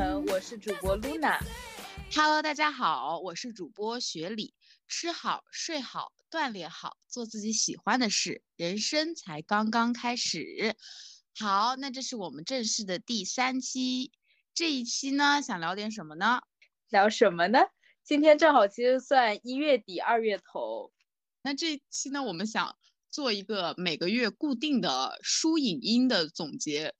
们，我是主播 Luna。Hello，大家好，我是主播雪里。吃好睡好，锻炼好，做自己喜欢的事，人生才刚刚开始。好，那这是我们正式的第三期。这一期呢，想聊点什么呢？聊什么呢？今天正好其实算一月底二月头。那这一期呢，我们想做一个每个月固定的书影音的总结，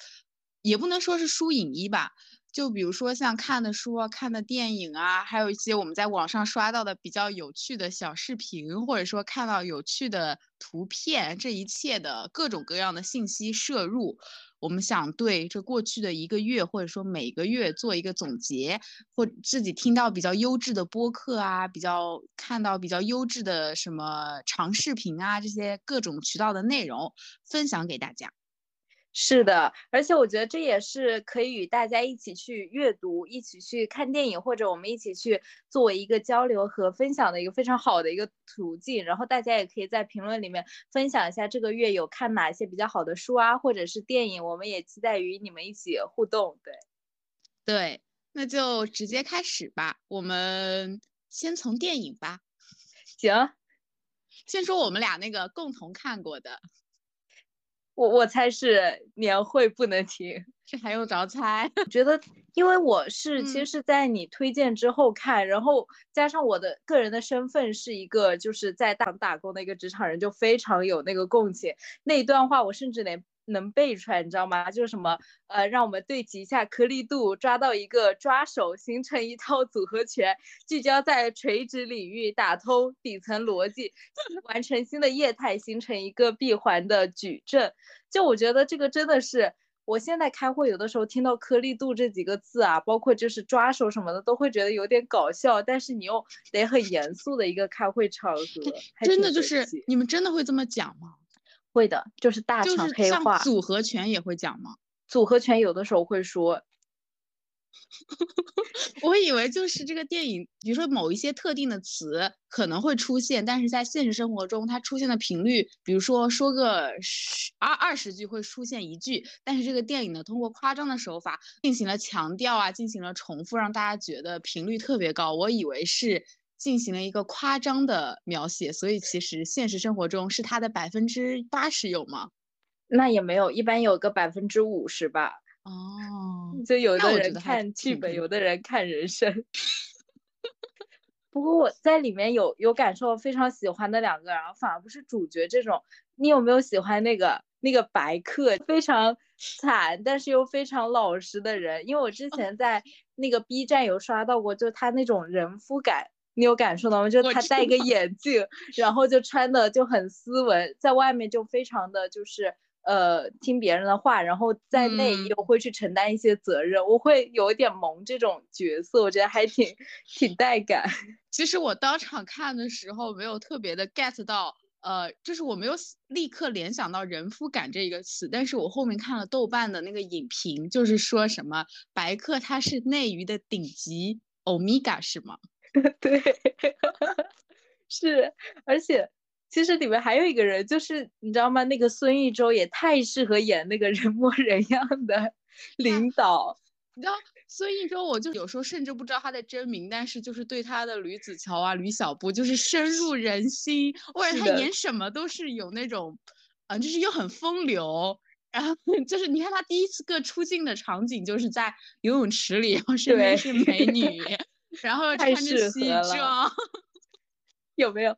也不能说是书影音吧。就比如说像看的书啊、看的电影啊，还有一些我们在网上刷到的比较有趣的小视频，或者说看到有趣的图片，这一切的各种各样的信息摄入，我们想对这过去的一个月，或者说每个月做一个总结，或自己听到比较优质的播客啊，比较看到比较优质的什么长视频啊，这些各种渠道的内容分享给大家。是的，而且我觉得这也是可以与大家一起去阅读、一起去看电影，或者我们一起去作为一个交流和分享的一个非常好的一个途径。然后大家也可以在评论里面分享一下这个月有看哪些比较好的书啊，或者是电影，我们也期待与你们一起互动。对，对，那就直接开始吧。我们先从电影吧。行，先说我们俩那个共同看过的。我我猜是年会不能停，这还用着猜？觉得，因为我是其实是在你推荐之后看，然后加上我的个人的身份是一个就是在大打工的一个职场人，就非常有那个共情。那一段话我甚至连。能背出来，你知道吗？就是什么，呃，让我们对齐一下颗粒度，抓到一个抓手，形成一套组合拳，聚焦在垂直领域，打通底层逻辑，完成新的业态，形成一个闭环的矩阵。就我觉得这个真的是，我现在开会有的时候听到颗粒度这几个字啊，包括就是抓手什么的，都会觉得有点搞笑，但是你又得很严肃的一个开会场合。真的就是你们真的会这么讲吗？会的，就是大厂黑化。组合拳也会讲吗？组合拳有的时候会说。我以为就是这个电影，比如说某一些特定的词可能会出现，但是在现实生活中它出现的频率，比如说说个十二二十句会出现一句，但是这个电影呢，通过夸张的手法进行了强调啊，进行了重复，让大家觉得频率特别高。我以为是。进行了一个夸张的描写，所以其实现实生活中是他的百分之八十有吗？那也没有，一般有个百分之五十吧。哦，就有的人看剧本，有的人看人生。不过我在里面有有感受非常喜欢的两个，然后反而不是主角这种。你有没有喜欢那个那个白客，非常惨但是又非常老实的人？因为我之前在那个 B 站有刷到过，就他那种人夫感。你有感受到吗？就他戴一个眼镜，然后就穿的就很斯文，在外面就非常的就是呃听别人的话，然后在内又会去承担一些责任。我会有一点萌这种角色，我觉得还挺挺带感。其实我当场看的时候没有特别的 get 到，呃，就是我没有立刻联想到人夫感这一个词，但是我后面看了豆瓣的那个影评，就是说什么白客他是内娱的顶级欧米伽是吗？对，是，而且其实里面还有一个人，就是你知道吗？那个孙艺洲也太适合演那个人模人样的 领导。你知道孙艺洲，我就有时候甚至不知道他的真名，但是就是对他的吕子乔啊、吕小布就是深入人心。或者他演什么都是有那种，嗯，就是又很风流。然后 就是你看他第一次个出镜的场景，就是在游泳池里，然后身边是美女。然后穿着西装，有没有？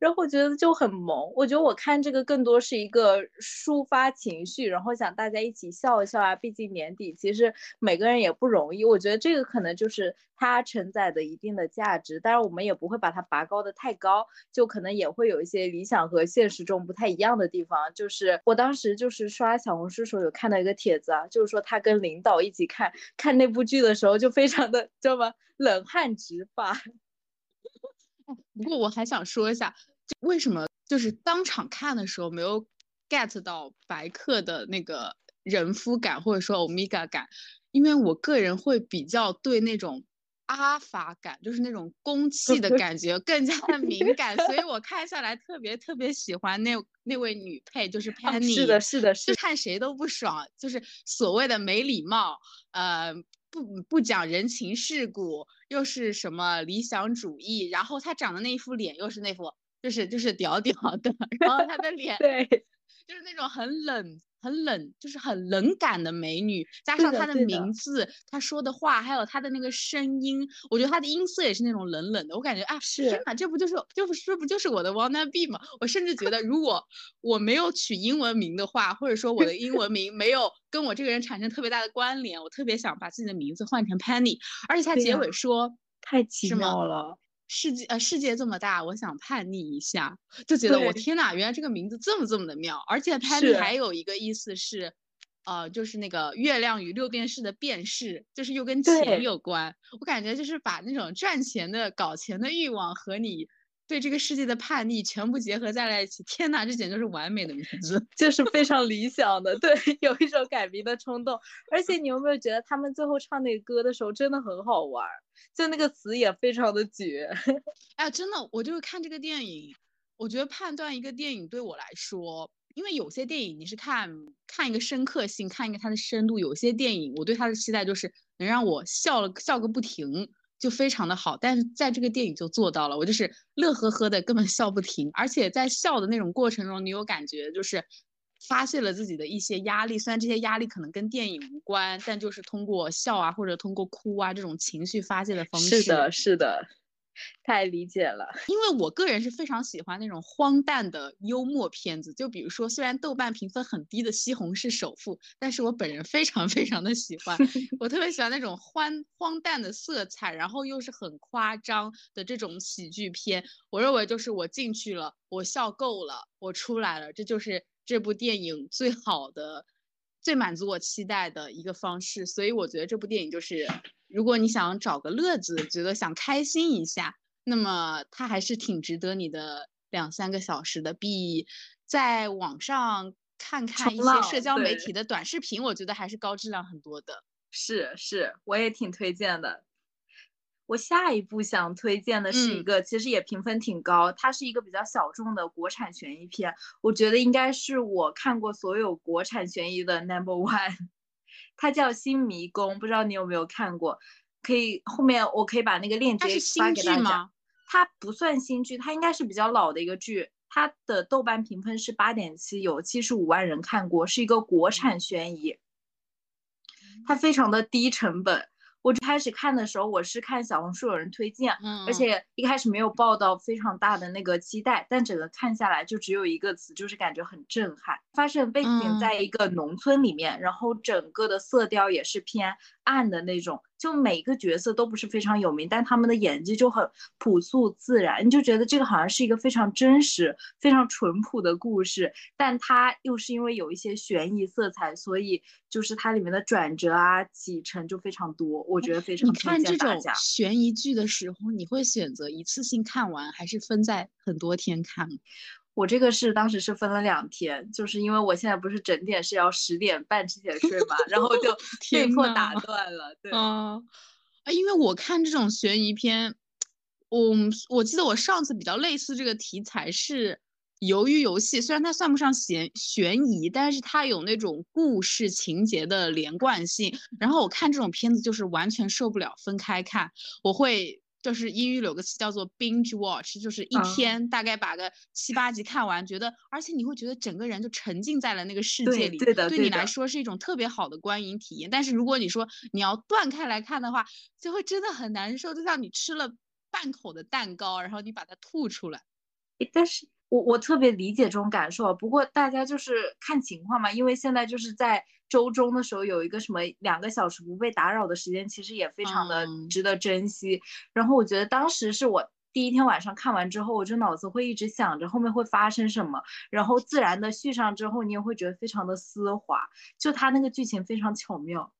然后我觉得就很萌，我觉得我看这个更多是一个抒发情绪，然后想大家一起笑一笑啊。毕竟年底，其实每个人也不容易。我觉得这个可能就是它承载的一定的价值，当然我们也不会把它拔高的太高，就可能也会有一些理想和现实中不太一样的地方。就是我当时就是刷小红书时候有看到一个帖子啊，就是说他跟领导一起看看那部剧的时候，就非常的知道吗？冷汗直发。不过我还想说一下。为什么就是当场看的时候没有 get 到白客的那个人夫感或者说欧米伽感？因为我个人会比较对那种阿法感，就是那种攻气的感觉更加的敏感，所以我看下来特别特别喜欢那那位女配，就是 Penny。是的，是的，是看谁都不爽，就是所谓的没礼貌，呃，不不讲人情世故，又是什么理想主义，然后他长的那一副脸又是那副就是就是屌屌的，然后他的 脸对，就是那种很冷。很冷，就是很冷感的美女，加上她的名字，她说的话，还有她的那个声音，我觉得她的音色也是那种冷冷的。我感觉啊，是天哪，这不就是就是这不就是我的 wanna be 吗？我甚至觉得，如果我没有取英文名的话，或者说我的英文名没有跟我这个人产生特别大的关联，我特别想把自己的名字换成 Penny。而且她结尾说，太奇妙了。世界呃，世界这么大，我想叛逆一下，就觉得我天呐，原来这个名字这么这么的妙，而且叛逆还有一个意思是，呃，就是那个月亮与六便士的便士，就是又跟钱有关。我感觉就是把那种赚钱的、搞钱的欲望和你。对这个世界的叛逆全部结合在了一起，天哪，这简直是完美的名字，就是非常理想的。对，有一种改名的冲动。而且你有没有觉得他们最后唱那个歌的时候真的很好玩？就那个词也非常的绝。哎，真的，我就是看这个电影，我觉得判断一个电影对我来说，因为有些电影你是看看一个深刻性，看一个它的深度；有些电影我对它的期待就是能让我笑了笑个不停。就非常的好，但是在这个电影就做到了，我就是乐呵呵的，根本笑不停，而且在笑的那种过程中，你有感觉就是发泄了自己的一些压力，虽然这些压力可能跟电影无关，但就是通过笑啊或者通过哭啊这种情绪发泄的方式。是的，是的。太理解了，因为我个人是非常喜欢那种荒诞的幽默片子，就比如说虽然豆瓣评分很低的《西红柿首富》，但是我本人非常非常的喜欢，我特别喜欢那种荒荒诞的色彩，然后又是很夸张的这种喜剧片。我认为就是我进去了，我笑够了，我出来了，这就是这部电影最好的、最满足我期待的一个方式。所以我觉得这部电影就是。如果你想找个乐子，觉得想开心一下，那么它还是挺值得你的两三个小时的。比在网上看看一些社交媒体的短视频，我觉得还是高质量很多的。是是，我也挺推荐的。我下一部想推荐的是一个，其实也评分挺高，它是一个比较小众的国产悬疑片，我觉得应该是我看过所有国产悬疑的 number one。它叫《新迷宫》，不知道你有没有看过？可以后面我可以把那个链接发给大家。它不算新剧，它应该是比较老的一个剧。它的豆瓣评分是八点七，有七十五万人看过，是一个国产悬疑。它非常的低成本。我开始看的时候，我是看小红书有人推荐，嗯而且一开始没有抱到非常大的那个期待，但整个看下来就只有一个词，就是感觉很震撼。发生背景在一个农村里面，然后整个的色调也是偏暗的那种。就每个角色都不是非常有名，但他们的演技就很朴素自然，你就觉得这个好像是一个非常真实、非常淳朴的故事，但它又是因为有一些悬疑色彩，所以就是它里面的转折啊、起承就非常多，我觉得非常。你看这种悬疑剧的时候，你会选择一次性看完，还是分在很多天看？我这个是当时是分了两天，就是因为我现在不是整点是要十点半之前睡嘛，然后就 被迫打断了。对啊，啊，因为我看这种悬疑片，我我记得我上次比较类似这个题材是《鱿鱼游戏》，虽然它算不上悬悬疑，但是它有那种故事情节的连贯性。然后我看这种片子就是完全受不了分开看，我会。就是英语有个词叫做 binge watch，就是一天大概把个七八集看完，觉得而且你会觉得整个人就沉浸在了那个世界里，对的，对你来说是一种特别好的观影体验。但是如果你说你要断开来看的话，就会真的很难受，就像你吃了半口的蛋糕，然后你把它吐出来。但是。我我特别理解这种感受，不过大家就是看情况嘛，因为现在就是在周中的时候有一个什么两个小时不被打扰的时间，其实也非常的值得珍惜。然后我觉得当时是我第一天晚上看完之后，我就脑子会一直想着后面会发生什么，然后自然的续上之后，你也会觉得非常的丝滑，就它那个剧情非常巧妙。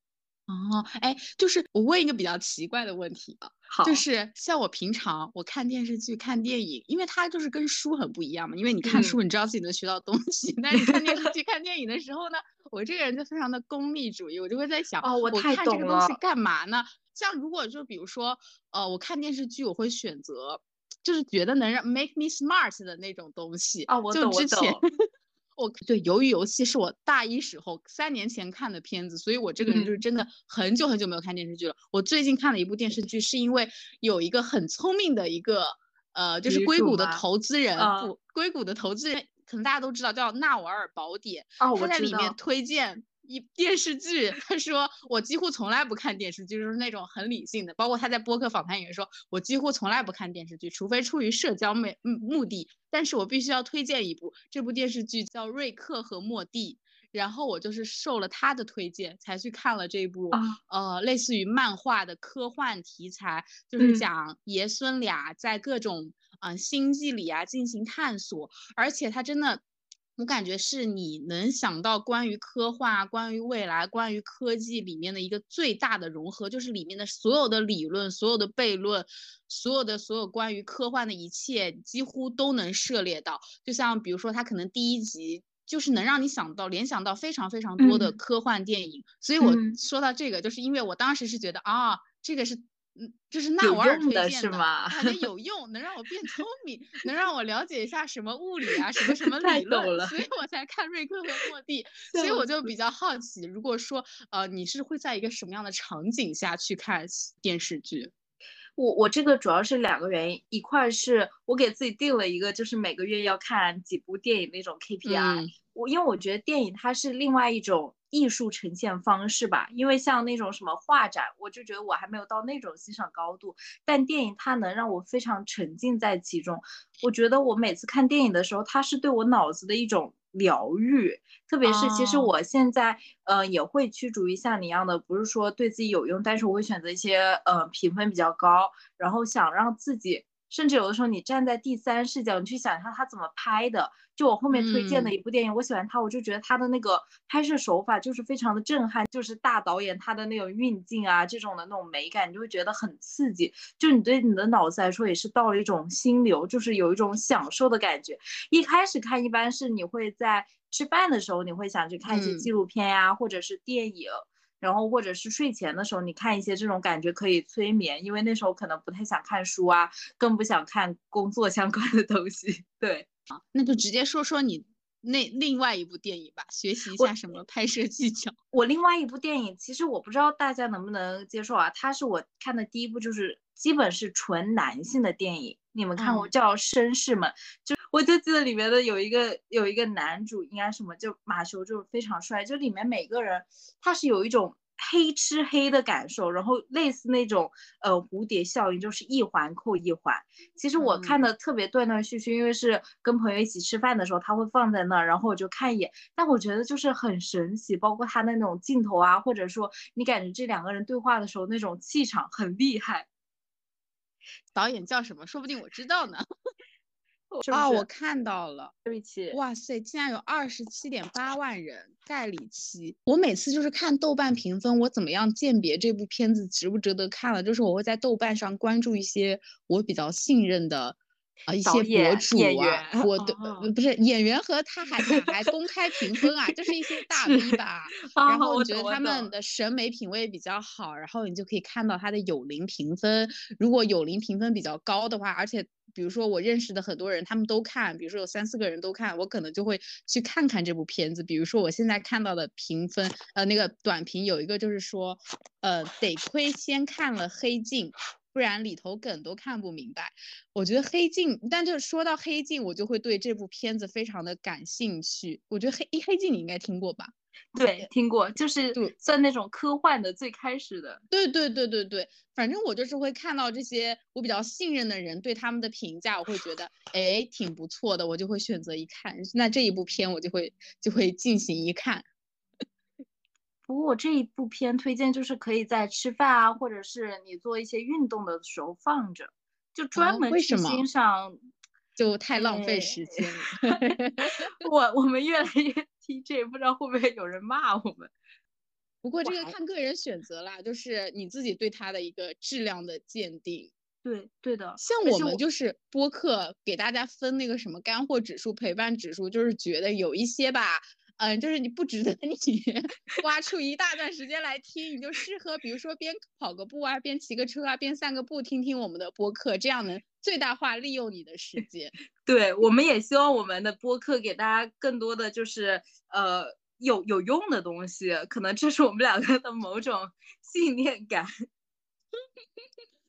哦，哎，就是我问一个比较奇怪的问题啊，好，就是像我平常我看电视剧、看电影，因为它就是跟书很不一样嘛，因为你看书你知道自己能学到东西，但是你看电视剧、看电影的时候呢，我这个人就非常的功利主义，我就会在想，哦，我看这个东西干嘛呢？像如果就比如说，呃，我看电视剧，我会选择就是觉得能让 make me smart 的那种东西，啊，我懂，我懂。我对《鱿鱼游戏》是我大一时候三年前看的片子，所以我这个人就是真的很久很久没有看电视剧了。我最近看了一部电视剧，是因为有一个很聪明的一个呃，就是硅谷的投资人，不，硅谷的投资人可能大家都知道，叫纳瓦尔宝典，他在里面推荐。一电视剧，他说我几乎从来不看电视剧，就是那种很理性的。包括他在播客访谈也说，我几乎从来不看电视剧，除非出于社交目目的。但是我必须要推荐一部，这部电视剧叫《瑞克和莫蒂》，然后我就是受了他的推荐才去看了这部，呃，类似于漫画的科幻题材，就是讲爷孙俩在各种嗯星际里啊进行探索，而且他真的。我感觉是你能想到关于科幻、关于未来、关于科技里面的一个最大的融合，就是里面的所有的理论、所有的悖论、所有的所有关于科幻的一切，几乎都能涉猎到。就像比如说，它可能第一集就是能让你想到、联想到非常非常多的科幻电影。所以我说到这个，就是因为我当时是觉得啊，这个是。嗯，就是纳瓦尔推荐的，感觉有用，能让我变聪明，能让我了解一下什么物理啊，什么什 么理论，所以我才看瑞克和莫蒂。所以我就比较好奇，如果说呃，你是会在一个什么样的场景下去看电视剧？我我这个主要是两个原因，一块是我给自己定了一个，就是每个月要看几部电影那种 KPI。我因为我觉得电影它是另外一种。艺术呈现方式吧，因为像那种什么画展，我就觉得我还没有到那种欣赏高度。但电影它能让我非常沉浸在其中。我觉得我每次看电影的时候，它是对我脑子的一种疗愈。特别是其实我现在，呃，也会驱逐于像你一样的，不是说对自己有用，但是我会选择一些呃评分比较高，然后想让自己。甚至有的时候，你站在第三视角，你去想象他怎么拍的。就我后面推荐的一部电影，我喜欢他，我就觉得他的那个拍摄手法就是非常的震撼，就是大导演他的那种运镜啊，这种的那种美感，你就会觉得很刺激。就你对你的脑子来说，也是到了一种心流，就是有一种享受的感觉。一开始看，一般是你会在吃饭的时候，你会想去看一些纪录片呀，或者是电影。然后或者是睡前的时候，你看一些这种感觉可以催眠，因为那时候可能不太想看书啊，更不想看工作相关的东西。对，啊，那就直接说说你那另外一部电影吧，学习一下什么拍摄技巧。我另外一部电影，其实我不知道大家能不能接受啊，它是我看的第一部，就是基本是纯男性的电影。你们看过叫《绅士们》？就我就记得里面的有一个有一个男主，应该什么就马修，就是非常帅。就里面每个人他是有一种黑吃黑的感受，然后类似那种呃蝴蝶效应，就是一环扣一环。其实我看的特别断断续续，因为是跟朋友一起吃饭的时候，他会放在那儿，然后我就看一眼。但我觉得就是很神奇，包括他的那种镜头啊，或者说你感觉这两个人对话的时候那种气场很厉害。导演叫什么？说不定我知道呢。啊，我看到了，对不起。哇塞，竟然有二十七点八万人，盖里奇。我每次就是看豆瓣评分，我怎么样鉴别这部片子值不值得看了？就是我会在豆瓣上关注一些我比较信任的。啊，一些博主啊，我的不是演员和他还还公开评分啊，就是一些 大 V 吧。然后我觉得他们的审美品味比较好，然后你就可以看到他的有灵评分。如果有灵评分比较高的话，而且比如说我认识的很多人他们都看，比如说有三四个人都看，我可能就会去看看这部片子。比如说我现在看到的评分，呃，那个短评有一个就是说，呃，得亏先看了《黑镜》。不然里头梗都看不明白。我觉得黑镜，但就说到黑镜，我就会对这部片子非常的感兴趣。我觉得黑一黑镜你应该听过吧？对，听过，就是算那种科幻的最开始的。对对对对对，反正我就是会看到这些我比较信任的人对他们的评价，我会觉得哎挺不错的，我就会选择一看。那这一部片我就会就会进行一看。不过我这一部片推荐就是可以在吃饭啊，或者是你做一些运动的时候放着，就专门去欣赏，就太浪费时间了。我我们越来越 TJ，不知道会不会有人骂我们。不过这个看个人选择啦，就是你自己对它的一个质量的鉴定。对对的，像我们就是播客给大家分那个什么干货指数、陪伴指数，就是觉得有一些吧。嗯，就是你不值得你 挖出一大段时间来听，你就适合比如说边跑个步啊，边骑个车啊，边散个步，听听我们的播客，这样能最大化利用你的时 间。对，我们也希望我们的播客给大家更多的就是呃有有用的东西，可能这是我们两个的某种信念感。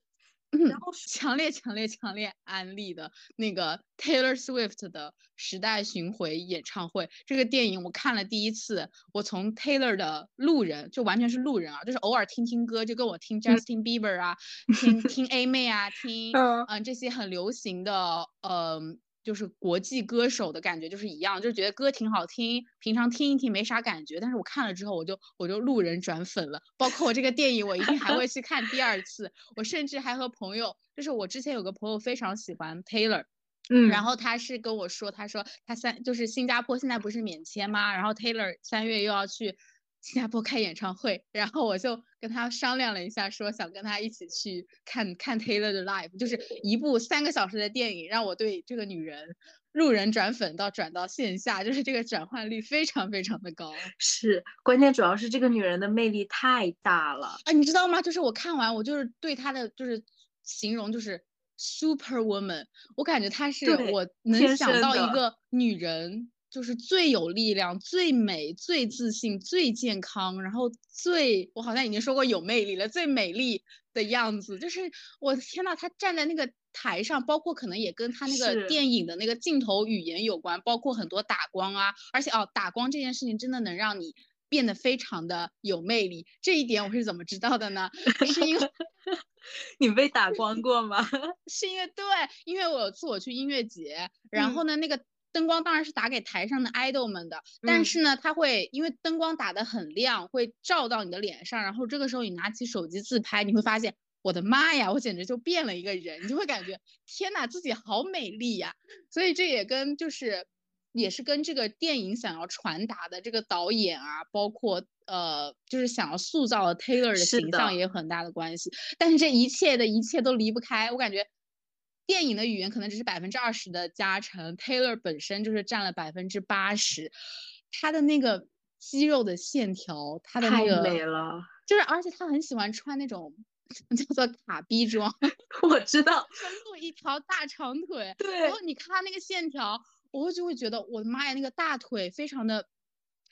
然后强烈、强烈、强烈安利的那个 Taylor Swift 的时代巡回演唱会，这个电影我看了第一次，我从 Taylor 的路人，就完全是路人啊，就是偶尔听听歌，就跟我听 Justin Bieber 啊，听听 A 妹啊，听嗯。这些很流行的，嗯。就是国际歌手的感觉就是一样，就是觉得歌挺好听，平常听一听没啥感觉，但是我看了之后，我就我就路人转粉了。包括我这个电影，我一定还会去看第二次。我甚至还和朋友，就是我之前有个朋友非常喜欢 Taylor，嗯，然后他是跟我说，他说他三就是新加坡现在不是免签吗？然后 Taylor 三月又要去。新加坡开演唱会，然后我就跟他商量了一下，说想跟他一起去看看 Taylor 的 live，就是一部三个小时的电影，让我对这个女人路人转粉到转到线下，就是这个转换率非常非常的高。是，关键主要是这个女人的魅力太大了啊！你知道吗？就是我看完，我就是对她的就是形容就是 super woman，我感觉她是我能想到一个女人。就是最有力量、最美、最自信、最健康，然后最我好像已经说过有魅力了，最美丽的样子。就是我的天呐，他站在那个台上，包括可能也跟他那个电影的那个镜头语言有关，包括很多打光啊，而且哦，打光这件事情真的能让你变得非常的有魅力。这一点我是怎么知道的呢？是因为 你被打光过吗？是因为对，因为我有次我去音乐节，然后呢那个。灯光当然是打给台上的 idol 们的，但是呢，它会因为灯光打得很亮，会照到你的脸上，然后这个时候你拿起手机自拍，你会发现，我的妈呀，我简直就变了一个人，你就会感觉，天呐，自己好美丽呀！所以这也跟就是，也是跟这个电影想要传达的这个导演啊，包括呃，就是想要塑造 Taylor 的形象也有很大的关系。但是这一切的一切都离不开，我感觉。电影的语言可能只是百分之二十的加成，Taylor 本身就是占了百分之八十，他的那个肌肉的线条，他的那个太美了，就是而且他很喜欢穿那种叫做卡逼装，我知道，露一条大长腿，对，然后你看他那个线条，我会就会觉得我的妈呀，那个大腿非常的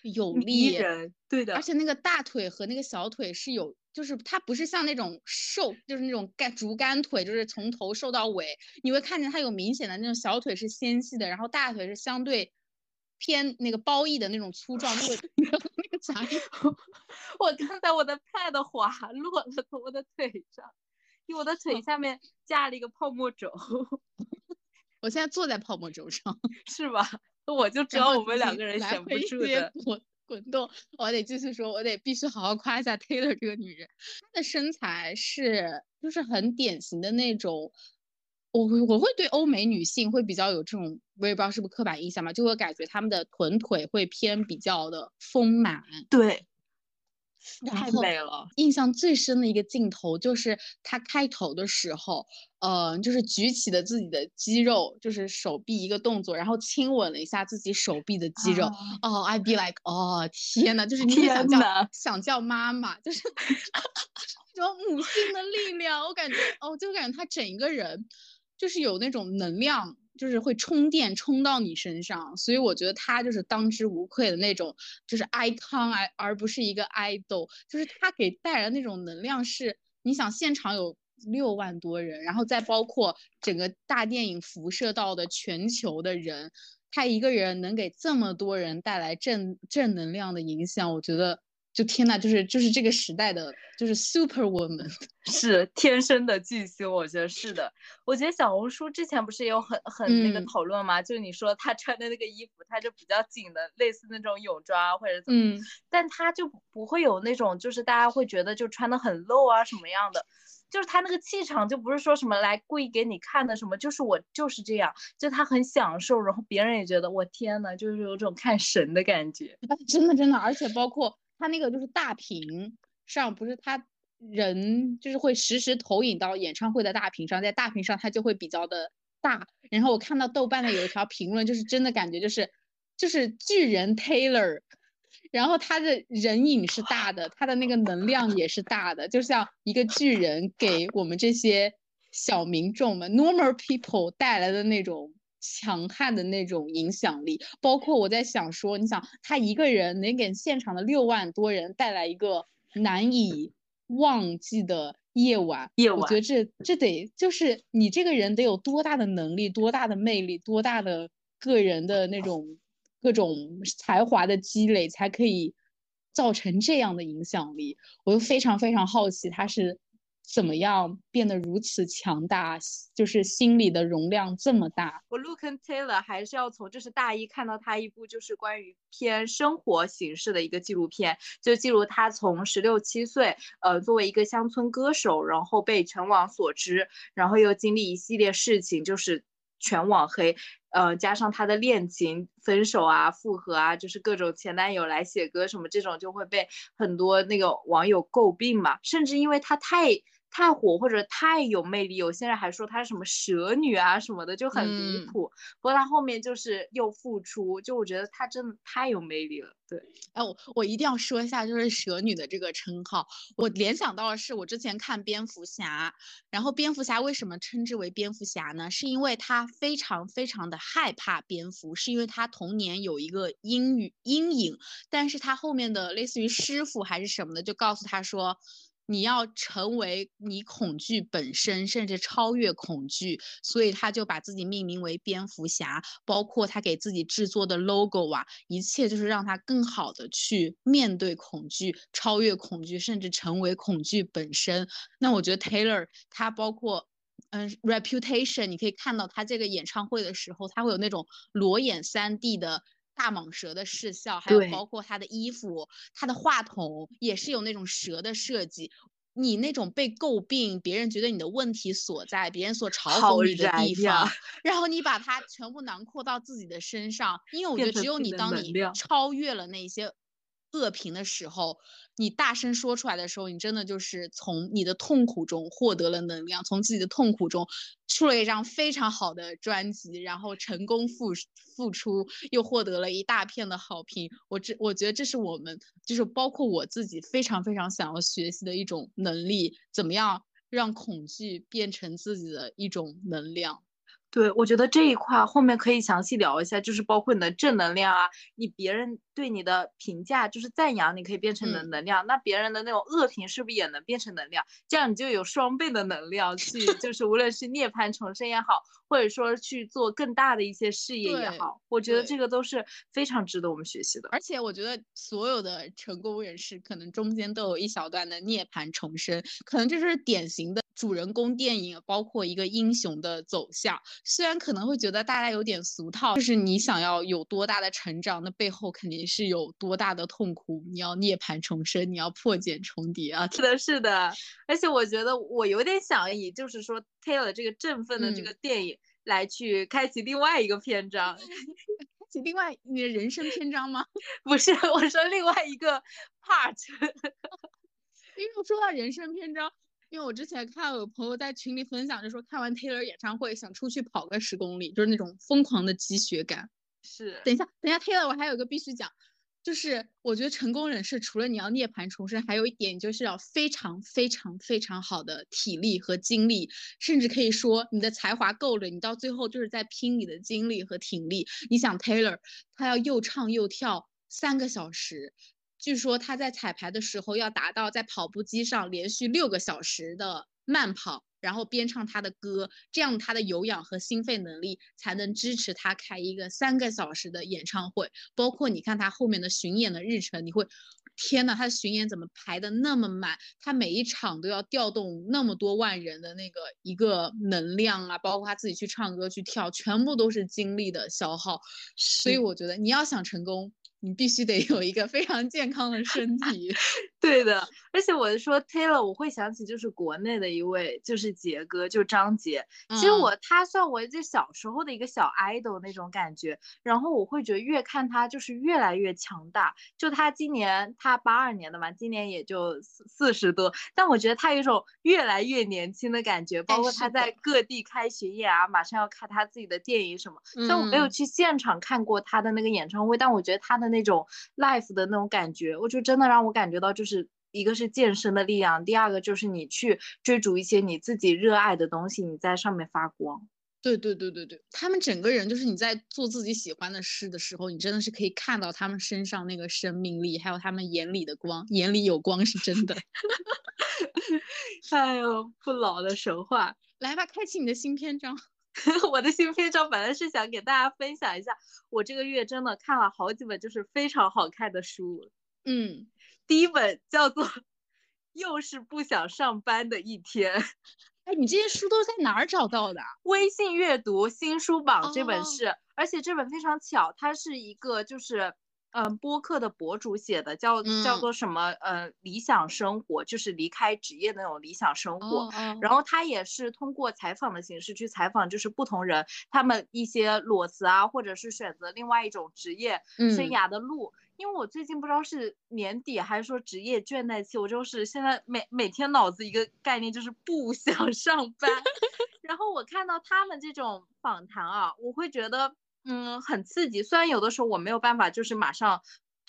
有力，对的，而且那个大腿和那个小腿是有。就是它不是像那种瘦，就是那种干竹竿腿，就是从头瘦到尾，你会看见它有明显的那种小腿是纤细的，然后大腿是相对偏那个包翼的那种粗壮。那个那个啥？我刚才我的 pad 滑落了我的腿上，因为我的腿下面架了一个泡沫轴。我现在坐在泡沫轴上，是吧？我就知道我们两个人闲不住的。滚动！我得继续说，我得必须好好夸一下 Taylor 这个女人，她的身材是就是很典型的那种，我我会对欧美女性会比较有这种，我也不知道是不是刻板印象嘛，就会感觉她们的臀腿会偏比较的丰满。对。太美了！印象最深的一个镜头就是他开头的时候，呃，就是举起的自己的肌肉，就是手臂一个动作，然后亲吻了一下自己手臂的肌肉。哦，I be like，哦，天呐，就是你想叫想叫妈妈，就是那种母性的力量。我感觉，哦，就感觉他整一个人就是有那种能量。就是会充电充到你身上，所以我觉得他就是当之无愧的那种，就是 icon 而而不是一个 idol，就是他给带来那种能量是，你想现场有六万多人，然后再包括整个大电影辐射到的全球的人，他一个人能给这么多人带来正正能量的影响，我觉得。就天呐，就是就是这个时代的，就是 super woman，是天生的巨星，我觉得是的。我觉得小红书之前不是也有很很那个讨论吗？就是你说她穿的那个衣服，她就比较紧的，类似那种泳装或者怎么，但她就不会有那种就是大家会觉得就穿的很露啊什么样的，就是他那个气场就不是说什么来故意给你看的什么，就是我就是这样，就他很享受，然后别人也觉得我天呐，就是有种看神的感觉，真的真的，而且包括。他那个就是大屏上，不是他人就是会实时投影到演唱会的大屏上，在大屏上他就会比较的大。然后我看到豆瓣的有一条评论，就是真的感觉就是就是巨人 Taylor，然后他的人影是大的，他的那个能量也是大的，就像一个巨人给我们这些小民众们 normal people 带来的那种强悍的那种影响力。包括我在想说，你想他一个人能给现场的六万多人带来一个难以忘记的。夜晚，夜晚，我觉得这这得就是你这个人得有多大的能力，多大的魅力，多大的个人的那种各种才华的积累，才可以造成这样的影响力。我就非常非常好奇，他是。怎么样变得如此强大？就是心里的容量这么大。我 Luke and Taylor 还是要从这是大一看到他一部就是关于偏生活形式的一个纪录片，就记录他从十六七岁，呃，作为一个乡村歌手，然后被全网所知，然后又经历一系列事情，就是全网黑，呃，加上他的恋情、分手啊、复合啊，就是各种前男友来写歌什么这种，就会被很多那个网友诟病嘛，甚至因为他太。太火或者太有魅力，有些人还说她是什么蛇女啊什么的，就很离谱。不过她后面就是又复出，就我觉得她真的太有魅力了。对，哎，我我一定要说一下，就是蛇女的这个称号，我联想到的是我之前看蝙蝠侠，然后蝙蝠侠为什么称之为蝙蝠侠呢？是因为他非常非常的害怕蝙蝠，是因为他童年有一个阴雨阴影，但是他后面的类似于师傅还是什么的，就告诉他说。你要成为你恐惧本身，甚至超越恐惧，所以他就把自己命名为蝙蝠侠，包括他给自己制作的 logo 啊，一切就是让他更好的去面对恐惧，超越恐惧，甚至成为恐惧本身。那我觉得 Taylor 他包括嗯 Reputation，你可以看到他这个演唱会的时候，他会有那种裸眼 3D 的。大蟒蛇的视效，还有包括他的衣服，他的话筒也是有那种蛇的设计。你那种被诟病，别人觉得你的问题所在，别人所嘲讽你的地方，然后你把它全部囊括到自己的身上，因为 我觉得只有你当你超越了那些。恶评的时候，你大声说出来的时候，你真的就是从你的痛苦中获得了能量，从自己的痛苦中出了一张非常好的专辑，然后成功复复出，又获得了一大片的好评。我这我觉得这是我们，就是包括我自己非常非常想要学习的一种能力，怎么样让恐惧变成自己的一种能量。对，我觉得这一块后面可以详细聊一下，就是包括你的正能量啊，你别人对你的评价就是赞扬，你可以变成能能量，那别人的那种恶评是不是也能变成能量？这样你就有双倍的能量去，就是无论是涅槃重生也好，或者说去做更大的一些事业也好，我觉得这个都是非常值得我们学习的。而且我觉得所有的成功人士可能中间都有一小段的涅槃重生，可能这就是典型的。主人公电影包括一个英雄的走向，虽然可能会觉得大家有点俗套，就是你想要有多大的成长，那背后肯定是有多大的痛苦。你要涅槃重生，你要破茧重叠啊！是的，是的。而且我觉得我有点想以就是说 Taylor 这个振奋的这个电影来去开启另外一个篇章，开启另外你的人生篇章吗？不是，我说另外一个 part。因为说到人生篇章。因为我之前看有朋友在群里分享，就说看完 Taylor 演唱会想出去跑个十公里，就是那种疯狂的积雪感。是，等一下，等一下，Taylor，我还有一个必须讲，就是我觉得成功人士除了你要涅槃重生，还有一点就是要非常非常非常好的体力和精力，甚至可以说你的才华够了，你到最后就是在拼你的精力和体力。你想 Taylor，他要又唱又跳三个小时。据说他在彩排的时候要达到在跑步机上连续六个小时的慢跑，然后边唱他的歌，这样他的有氧和心肺能力才能支持他开一个三个小时的演唱会。包括你看他后面的巡演的日程，你会，天呐，他的巡演怎么排的那么满？他每一场都要调动那么多万人的那个一个能量啊，包括他自己去唱歌去跳，全部都是精力的消耗。所以我觉得你要想成功。你必须得有一个非常健康的身体。对的，而且我说 Taylor，我会想起就是国内的一位，就是杰哥，就张杰。其实我他算我就小时候的一个小 idol 那种感觉。然后我会觉得越看他就是越来越强大。就他今年他八二年的嘛，今年也就四四十多，但我觉得他有一种越来越年轻的感觉。包括他在各地开巡演啊，马上要看他自己的电影什么。虽然我没有去现场看过他的那个演唱会，但我觉得他的那种 life 的那种感觉，我就真的让我感觉到就是。是一个是健身的力量，第二个就是你去追逐一些你自己热爱的东西，你在上面发光。对对对对对，他们整个人就是你在做自己喜欢的事的时候，你真的是可以看到他们身上那个生命力，还有他们眼里的光，眼里有光是真的。哎呦，不老的神话，来吧，开启你的新篇章。我的新篇章本来是想给大家分享一下，我这个月真的看了好几本就是非常好看的书。嗯。第一本叫做《又是不想上班的一天》，哎，你这些书都在哪儿找到的？微信阅读新书榜这本是，而且这本非常巧，它是一个就是嗯播客的博主写的，叫叫做什么呃理想生活，就是离开职业那种理想生活。然后他也是通过采访的形式去采访，就是不同人他们一些裸辞啊，或者是选择另外一种职业生涯的路。因为我最近不知道是年底还是说职业倦怠期，我就是现在每每天脑子一个概念就是不 想上班。然后我看到他们这种访谈啊，我会觉得嗯很刺激。虽然有的时候我没有办法就是马上。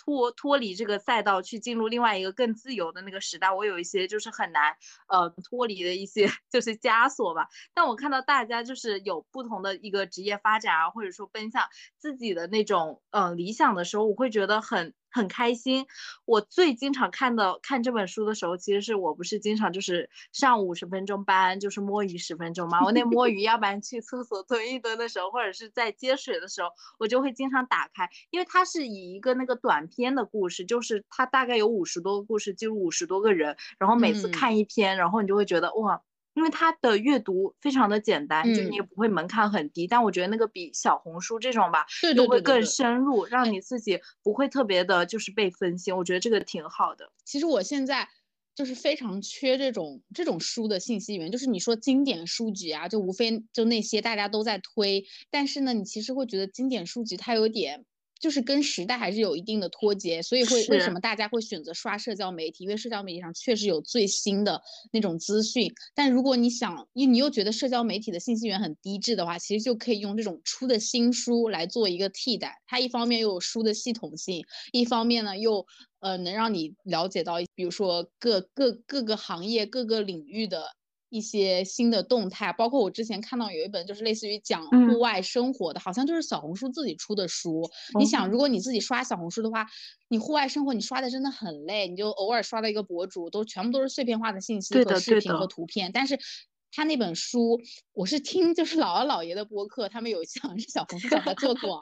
脱脱离这个赛道去进入另外一个更自由的那个时代，我有一些就是很难呃脱离的一些 就是枷锁吧。但我看到大家就是有不同的一个职业发展啊，或者说奔向自己的那种呃理想的时候，我会觉得很。很开心，我最经常看的看这本书的时候，其实是我不是经常就是上五十分钟班，就是摸鱼十分钟嘛。我那摸鱼，要不然去厕所蹲一蹲的时候，或者是在接水的时候，我就会经常打开，因为它是以一个那个短篇的故事，就是它大概有五十多个故事，记录五十多个人，然后每次看一篇，然后你就会觉得哇。因为它的阅读非常的简单，就你也不会门槛很低，但我觉得那个比小红书这种吧，就会更深入，让你自己不会特别的就是被分心。我觉得这个挺好的。其实我现在就是非常缺这种这种书的信息源，就是你说经典书籍啊，就无非就那些大家都在推，但是呢，你其实会觉得经典书籍它有点。就是跟时代还是有一定的脱节，所以会为什么大家会选择刷社交媒体？因为社交媒体上确实有最新的那种资讯。但如果你想，你你又觉得社交媒体的信息源很低质的话，其实就可以用这种出的新书来做一个替代。它一方面又有书的系统性，一方面呢又呃能让你了解到，比如说各各各个行业各个领域的。一些新的动态，包括我之前看到有一本就是类似于讲户外生活的，好像就是小红书自己出的书。你想，如果你自己刷小红书的话，你户外生活你刷的真的很累，你就偶尔刷到一个博主，都全部都是碎片化的信息和视频和图片，但是。他那本书，我是听就是姥姥姥爷的播客，他们有一项是小红书找他做广，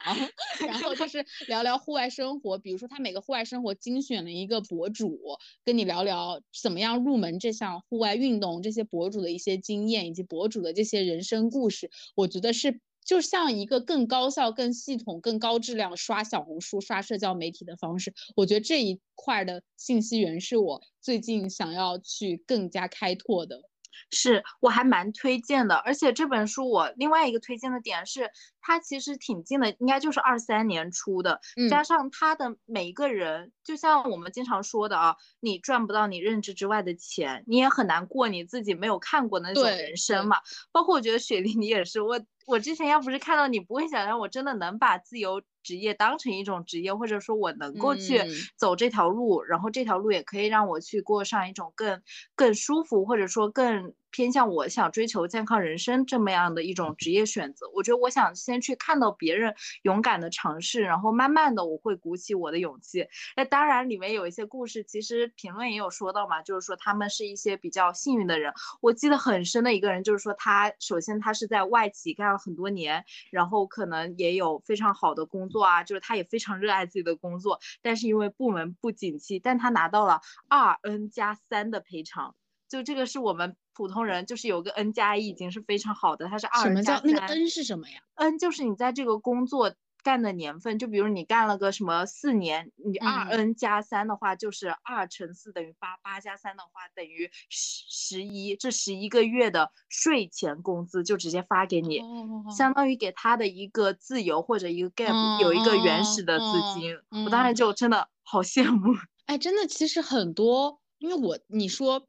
然后就是聊聊户外生活，比如说他每个户外生活精选了一个博主，跟你聊聊怎么样入门这项户外运动，这些博主的一些经验以及博主的这些人生故事，我觉得是就像一个更高效、更系统、更高质量刷小红书、刷社交媒体的方式。我觉得这一块的信息源是我最近想要去更加开拓的。是我还蛮推荐的，而且这本书我另外一个推荐的点是，它其实挺近的，应该就是二三年出的，加上它的每一个人，就像我们经常说的啊，你赚不到你认知之外的钱，你也很难过你自己没有看过的那种人生嘛。包括我觉得雪莉你也是，我我之前要不是看到你，不会想象我真的能把自由职业当成一种职业，或者说我能够去走这条路，然后这条路也可以让我去过上一种更更舒服，或者说更。偏向我想追求健康人生这么样的一种职业选择，我觉得我想先去看到别人勇敢的尝试，然后慢慢的我会鼓起我的勇气。那当然里面有一些故事，其实评论也有说到嘛，就是说他们是一些比较幸运的人。我记得很深的一个人，就是说他首先他是在外企干了很多年，然后可能也有非常好的工作啊，就是他也非常热爱自己的工作，但是因为部门不景气，但他拿到了二 N 加三的赔偿。就这个是我们普通人，就是有个 N 加一已经是非常好的，他是二。什么叫那个 N 是什么呀？N 就是你在这个工作干的年份，就比如你干了个什么四年，你二 n 加三的话就是二乘四等于八，八加三的话等于十十一，这十一个月的税前工资就直接发给你，相当于给他的一个自由或者一个 gap 有一个原始的资金。我当时就真的好羡慕。哎，真的，其实很多，因为我你说。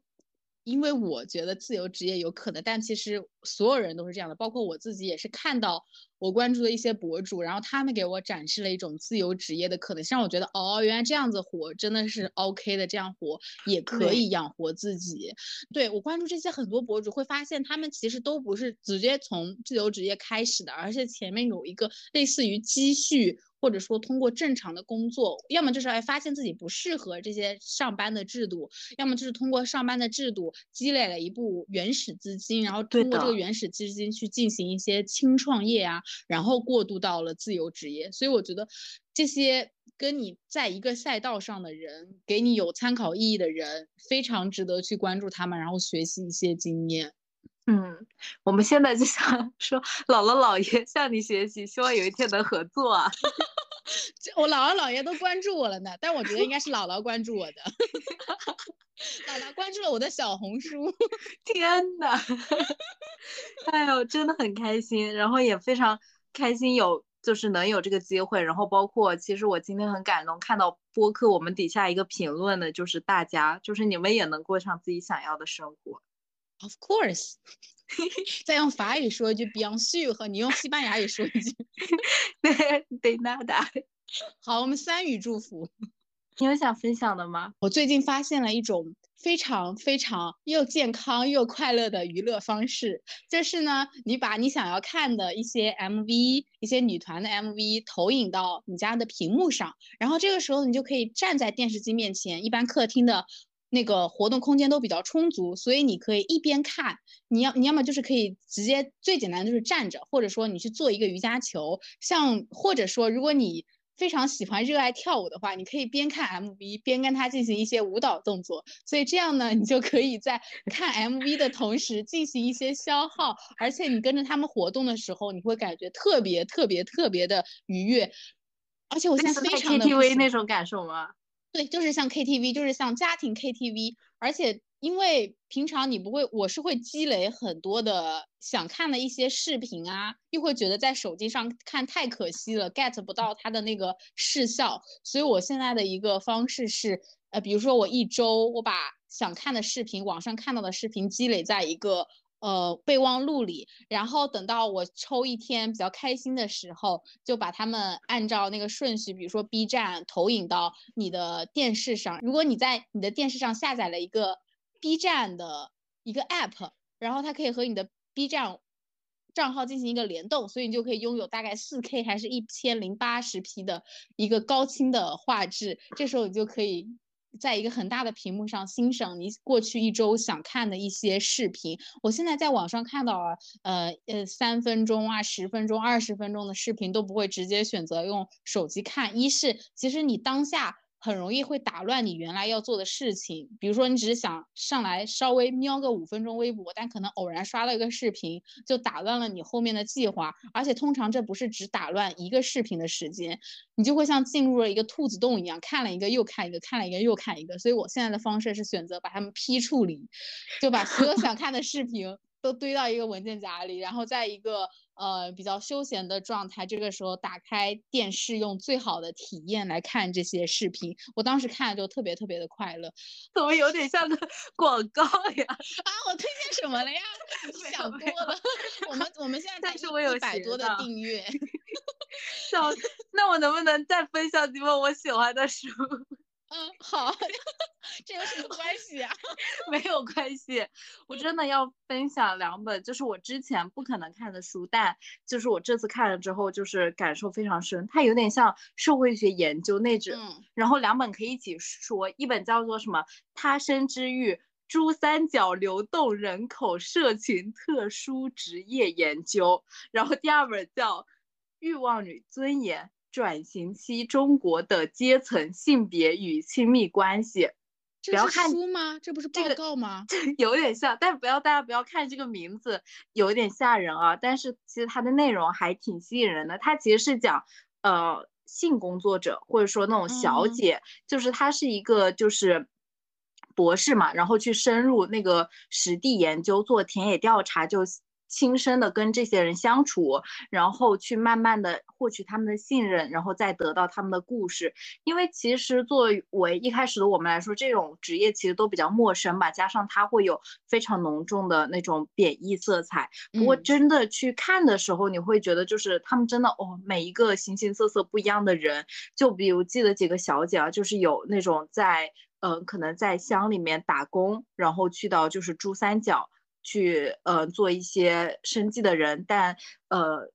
因为我觉得自由职业有可能，但其实所有人都是这样的，包括我自己也是看到我关注的一些博主，然后他们给我展示了一种自由职业的可能性，让我觉得哦，原来这样子活真的是 OK 的，这样活也可以养活自己。对我关注这些很多博主，会发现他们其实都不是直接从自由职业开始的，而是前面有一个类似于积蓄。或者说通过正常的工作，要么就是哎发现自己不适合这些上班的制度，要么就是通过上班的制度积累了一部原始资金，然后通过这个原始资金去进行一些轻创业啊，然后过渡到了自由职业。所以我觉得这些跟你在一个赛道上的人，给你有参考意义的人，非常值得去关注他们，然后学习一些经验。嗯，我们现在就想说，姥姥姥爷向你学习，希望有一天能合作啊。我姥姥姥爷都关注我了呢，但我觉得应该是姥姥关注我的。姥姥关注了我的小红书。天呐，哎呦，真的很开心，然后也非常开心有就是能有这个机会，然后包括其实我今天很感动，看到播客我们底下一个评论的就是大家，就是你们也能过上自己想要的生活。Of course，再用法语说一句 “bien sûr” 和你用西班牙语说一句 “de nada”。好，我们三语祝福。你有想分享的吗？我最近发现了一种非常非常又健康又快乐的娱乐方式，就是呢，你把你想要看的一些 MV、一些女团的 MV 投影到你家的屏幕上，然后这个时候你就可以站在电视机面前，一般客厅的。那个活动空间都比较充足，所以你可以一边看，你要你要么就是可以直接最简单的就是站着，或者说你去做一个瑜伽球，像或者说如果你非常喜欢热爱跳舞的话，你可以边看 MV 边跟他进行一些舞蹈动作，所以这样呢，你就可以在看 MV 的同时进行一些消耗，而且你跟着他们活动的时候，你会感觉特别特别特别的愉悦，而且我现在非常的 KTV 那种感受吗？对，就是像 KTV，就是像家庭 KTV，而且因为平常你不会，我是会积累很多的想看的一些视频啊，又会觉得在手机上看太可惜了，get 不到它的那个视效，所以我现在的一个方式是，呃，比如说我一周我把想看的视频，网上看到的视频积累在一个。呃，备忘录里，然后等到我抽一天比较开心的时候，就把它们按照那个顺序，比如说 B 站投影到你的电视上。如果你在你的电视上下载了一个 B 站的一个 App，然后它可以和你的 B 站账号进行一个联动，所以你就可以拥有大概 4K 还是一千零八十 P 的一个高清的画质。这时候你就可以。在一个很大的屏幕上欣赏你过去一周想看的一些视频。我现在在网上看到了，呃呃，三分钟啊、十分钟、二十分钟的视频都不会直接选择用手机看。一是，其实你当下。很容易会打乱你原来要做的事情，比如说你只是想上来稍微瞄个五分钟微博，但可能偶然刷了一个视频，就打乱了你后面的计划。而且通常这不是只打乱一个视频的时间，你就会像进入了一个兔子洞一样，看了一个又看一个，看了一个又看一个。所以我现在的方式是选择把它们批处理，就把所有想看的视频。都堆到一个文件夹里，然后在一个呃比较休闲的状态，这个时候打开电视，用最好的体验来看这些视频。我当时看就特别特别的快乐，怎么有点像个 广告呀？啊，我推荐什么了呀？想多了。我们我们现在 是我有一百多的订阅。笑，那我能不能再分享几本我喜欢的书？嗯，好，这有什么关系啊？没有关系，我真的要分享两本，就是我之前不可能看的书，但就是我这次看了之后，就是感受非常深。它有点像社会学研究那种，然后两本可以一起说，一本叫做什么《他生之欲：珠三角流动人口社群特殊职业研究》，然后第二本叫《欲望与尊严》。转型期中国的阶层、性别与亲密关系，不要看书吗？这不是报告吗？有点像，但不要大家不要看这个名字，有点吓人啊。但是其实它的内容还挺吸引人的。它其实是讲呃性工作者，或者说那种小姐，就是她是一个就是博士嘛，然后去深入那个实地研究，做田野调查，就。亲身的跟这些人相处，然后去慢慢的获取他们的信任，然后再得到他们的故事。因为其实作为一开始的我们来说，这种职业其实都比较陌生吧，加上它会有非常浓重的那种贬义色彩。不过真的去看的时候，你会觉得就是他们真的哦，每一个形形色色不一样的人。就比如记得几个小姐啊，就是有那种在嗯，可能在乡里面打工，然后去到就是珠三角。去呃做一些生计的人，但呃，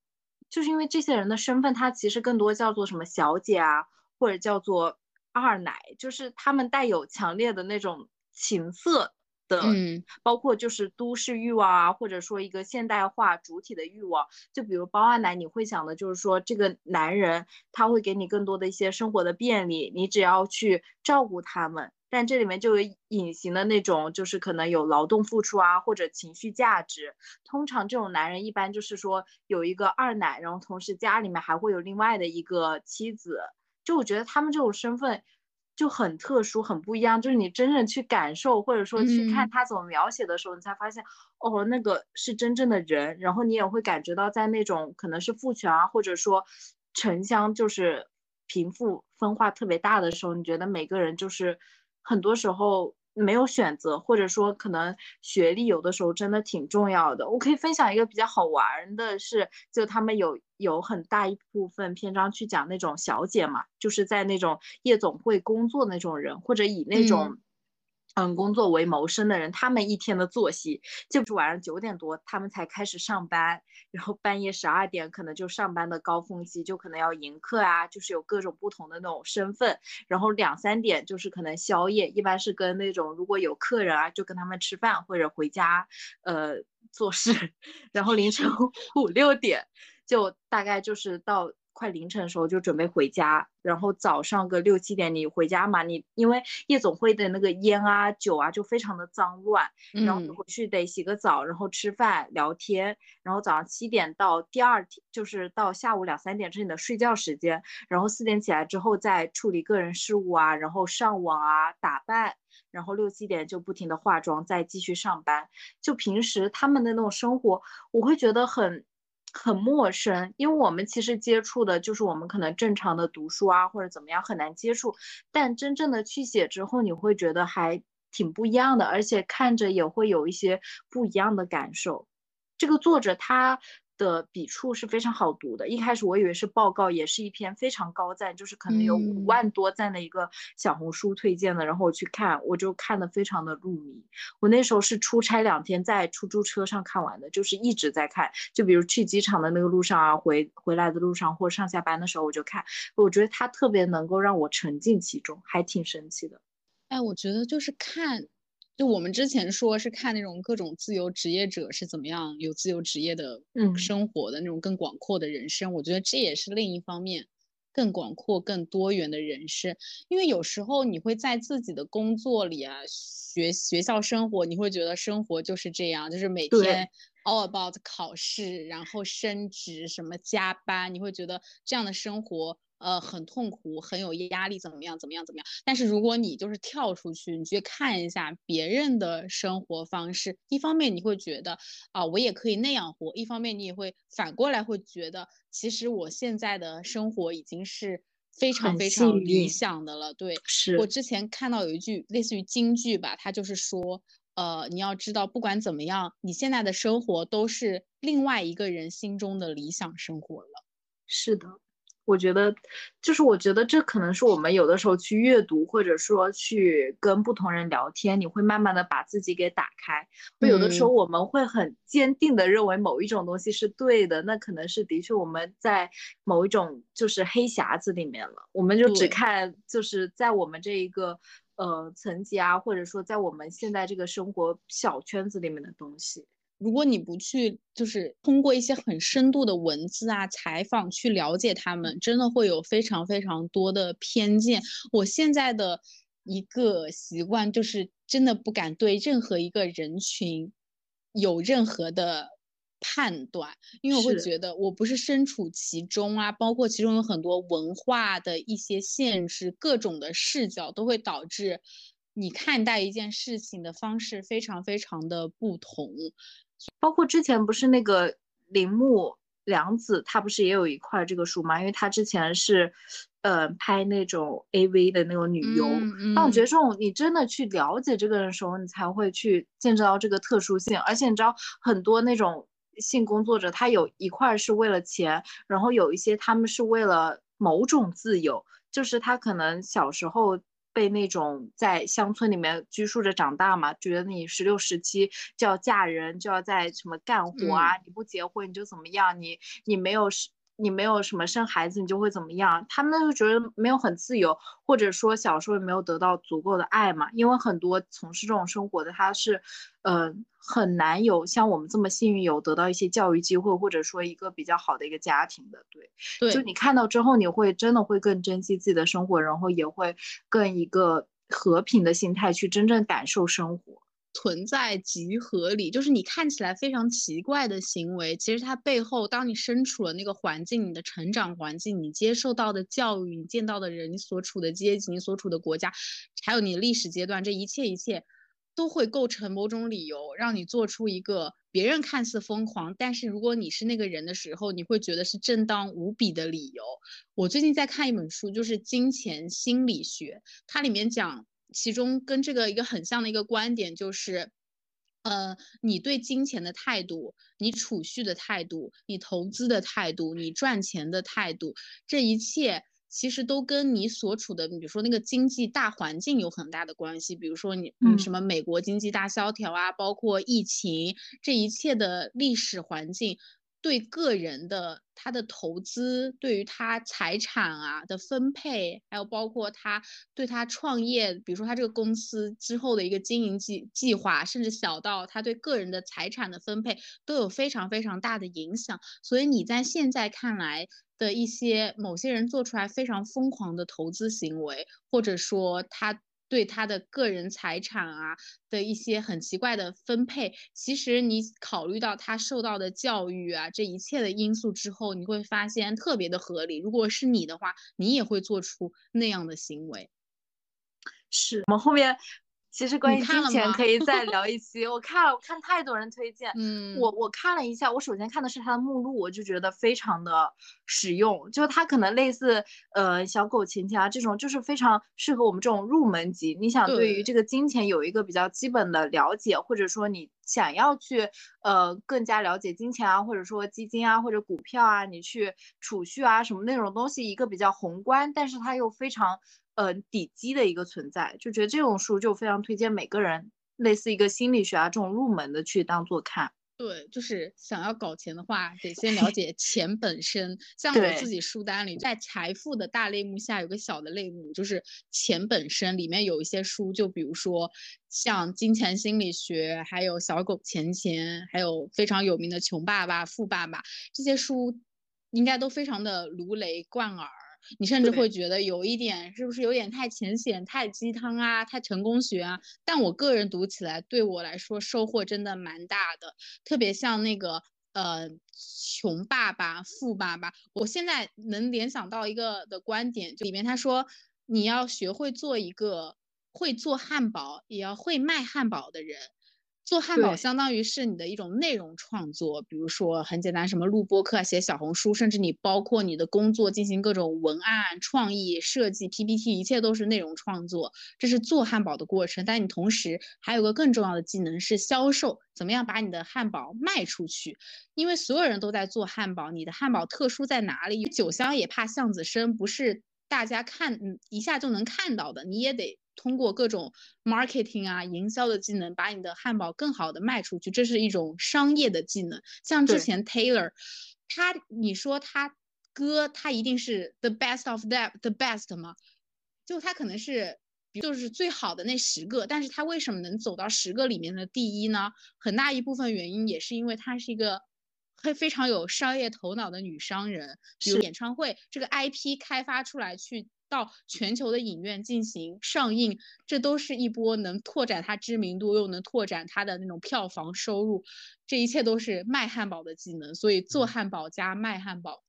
就是因为这些人的身份，他其实更多叫做什么小姐啊，或者叫做二奶，就是他们带有强烈的那种情色的，嗯，包括就是都市欲望啊，或者说一个现代化主体的欲望，就比如包二奶，你会想的就是说这个男人他会给你更多的一些生活的便利，你只要去照顾他们。但这里面就有隐形的那种，就是可能有劳动付出啊，或者情绪价值。通常这种男人一般就是说有一个二奶，然后同时家里面还会有另外的一个妻子。就我觉得他们这种身份就很特殊，很不一样。就是你真正去感受，或者说去看他怎么描写的时候，你才发现哦，那个是真正的人。然后你也会感觉到，在那种可能是父权啊，或者说城乡就是贫富分化特别大的时候，你觉得每个人就是。很多时候没有选择，或者说可能学历有的时候真的挺重要的。我可以分享一个比较好玩的是，就他们有有很大一部分篇章去讲那种小姐嘛，就是在那种夜总会工作那种人，或者以那种。嗯，嗯工作为谋生的人，他们一天的作息就是晚上九点多他们才开始上班，然后半夜十二点可能就上班的高峰期，就可能要迎客啊，就是有各种不同的那种身份，然后两三点就是可能宵夜，一般是跟那种如果有客人啊，就跟他们吃饭或者回家，呃，做事，然后凌晨五六点就大概就是到。快凌晨的时候就准备回家，然后早上个六七点你回家嘛，你因为夜总会的那个烟啊酒啊就非常的脏乱，然后回去得洗个澡，然后吃饭聊天，然后早上七点到第二天就是到下午两三点是你的睡觉时间，然后四点起来之后再处理个人事务啊，然后上网啊打扮，然后六七点就不停的化妆再继续上班，就平时他们的那种生活，我会觉得很。很陌生，因为我们其实接触的就是我们可能正常的读书啊，或者怎么样很难接触，但真正的去写之后，你会觉得还挺不一样的，而且看着也会有一些不一样的感受。这个作者他。的笔触是非常好读的。一开始我以为是报告，也是一篇非常高赞，就是可能有五万多赞的一个小红书推荐的。然后我去看，我就看的非常的入迷。我那时候是出差两天，在出租车上看完的，就是一直在看。就比如去机场的那个路上啊，回回来的路上或上下班的时候，我就看。我觉得它特别能够让我沉浸其中，还挺神奇的。哎，我觉得就是看。就我们之前说是看那种各种自由职业者是怎么样有自由职业的生活的那种更广阔的人生，我觉得这也是另一方面更广阔、更多元的人生。因为有时候你会在自己的工作里啊、学学校生活，你会觉得生活就是这样，就是每天 all about 考试，然后升职什么加班，你会觉得这样的生活。呃，很痛苦，很有压力，怎么样，怎么样，怎么样？但是如果你就是跳出去，你去看一下别人的生活方式，一方面你会觉得啊，我也可以那样活；一方面你也会反过来会觉得，其实我现在的生活已经是非常非常理想的了。对，是我之前看到有一句类似于金句吧，他就是说，呃，你要知道，不管怎么样，你现在的生活都是另外一个人心中的理想生活了。是的。我觉得，就是我觉得这可能是我们有的时候去阅读，或者说去跟不同人聊天，你会慢慢的把自己给打开。会有的时候我们会很坚定的认为某一种东西是对的，那可能是的确我们在某一种就是黑匣子里面了。我们就只看就是在我们这一个呃层级啊，或者说在我们现在这个生活小圈子里面的东西。如果你不去，就是通过一些很深度的文字啊、采访去了解他们，真的会有非常非常多的偏见。我现在的一个习惯就是，真的不敢对任何一个人群有任何的判断，因为我会觉得我不是身处其中啊，包括其中有很多文化的一些限制，各种的视角都会导致你看待一件事情的方式非常非常的不同。包括之前不是那个铃木良子，她不是也有一块这个书吗？因为她之前是。呃，拍那种 A V 的那种女优，但我觉得这种你真的去了解这个人的时候，你才会去见证到这个特殊性。而且你知道，很多那种性工作者，他有一块是为了钱，然后有一些他们是为了某种自由，就是他可能小时候被那种在乡村里面拘束着长大嘛，觉得你十六十七就要嫁人，就要在什么干活啊，你不结婚你就怎么样，你你没有是。你没有什么生孩子，你就会怎么样？他们就觉得没有很自由，或者说小时候也没有得到足够的爱嘛。因为很多从事这种生活的，他是，呃，很难有像我们这么幸运有得到一些教育机会，或者说一个比较好的一个家庭的。对，对，就你看到之后，你会真的会更珍惜自己的生活，然后也会更一个和平的心态去真正感受生活。存在即合理，就是你看起来非常奇怪的行为，其实它背后，当你身处了那个环境，你的成长环境，你接受到的教育，你见到的人，你所处的阶级，你所处的国家，还有你历史阶段，这一切一切，都会构成某种理由，让你做出一个别人看似疯狂，但是如果你是那个人的时候，你会觉得是正当无比的理由。我最近在看一本书，就是《金钱心理学》，它里面讲。其中跟这个一个很像的一个观点就是，呃，你对金钱的态度，你储蓄的态度，你投资的态度，你赚钱的态度，这一切其实都跟你所处的，比如说那个经济大环境有很大的关系。比如说你，嗯，什么美国经济大萧条啊，包括疫情，这一切的历史环境。对个人的他的投资，对于他财产啊的分配，还有包括他对他创业，比如说他这个公司之后的一个经营计计划，甚至小到他对个人的财产的分配，都有非常非常大的影响。所以你在现在看来的一些某些人做出来非常疯狂的投资行为，或者说他。对他的个人财产啊的一些很奇怪的分配，其实你考虑到他受到的教育啊这一切的因素之后，你会发现特别的合理。如果是你的话，你也会做出那样的行为。是我们后面。其实关于金钱可以再聊一 期。我看了，我看太多人推荐。嗯，我我看了一下，我首先看的是它的目录，我就觉得非常的实用。就它可能类似呃小狗钱钱啊这种，就是非常适合我们这种入门级。你想对于这个金钱有一个比较基本的了解，或者说你想要去呃更加了解金钱啊，或者说基金啊或者股票啊，你去储蓄啊什么那种东西，一个比较宏观，但是它又非常。呃，底基的一个存在，就觉得这种书就非常推荐每个人，类似一个心理学啊这种入门的去当做看。对，就是想要搞钱的话，得先了 解钱本身。像我自己书单里，在财富的大类目下有个小的类目，就是钱本身，里面有一些书，就比如说像金钱心理学，还有小狗钱钱，还有非常有名的穷爸爸富爸爸这些书，应该都非常的如雷贯耳。你甚至会觉得有一点是不是有点太浅显、太鸡汤啊、太成功学啊？但我个人读起来，对我来说收获真的蛮大的。特别像那个呃，穷爸爸、富爸爸，我现在能联想到一个的观点，就里面他说，你要学会做一个会做汉堡，也要会卖汉堡的人。做汉堡相当于是你的一种内容创作，比如说很简单，什么录播课、写小红书，甚至你包括你的工作进行各种文案创意设计、PPT，一切都是内容创作。这是做汉堡的过程，但你同时还有个更重要的技能是销售，怎么样把你的汉堡卖出去？因为所有人都在做汉堡，你的汉堡特殊在哪里？酒香也怕巷子深，不是大家看嗯一下就能看到的，你也得。通过各种 marketing 啊、营销的技能，把你的汉堡更好的卖出去，这是一种商业的技能。像之前 Taylor，他你说他歌，他一定是 the best of the the best 吗？就他可能是就是最好的那十个，但是他为什么能走到十个里面的第一呢？很大一部分原因也是因为他是一个会非常有商业头脑的女商人，比如演唱会这个 IP 开发出来去。到全球的影院进行上映，这都是一波能拓展它知名度，又能拓展它的那种票房收入。这一切都是卖汉堡的技能，所以做汉堡加卖汉堡。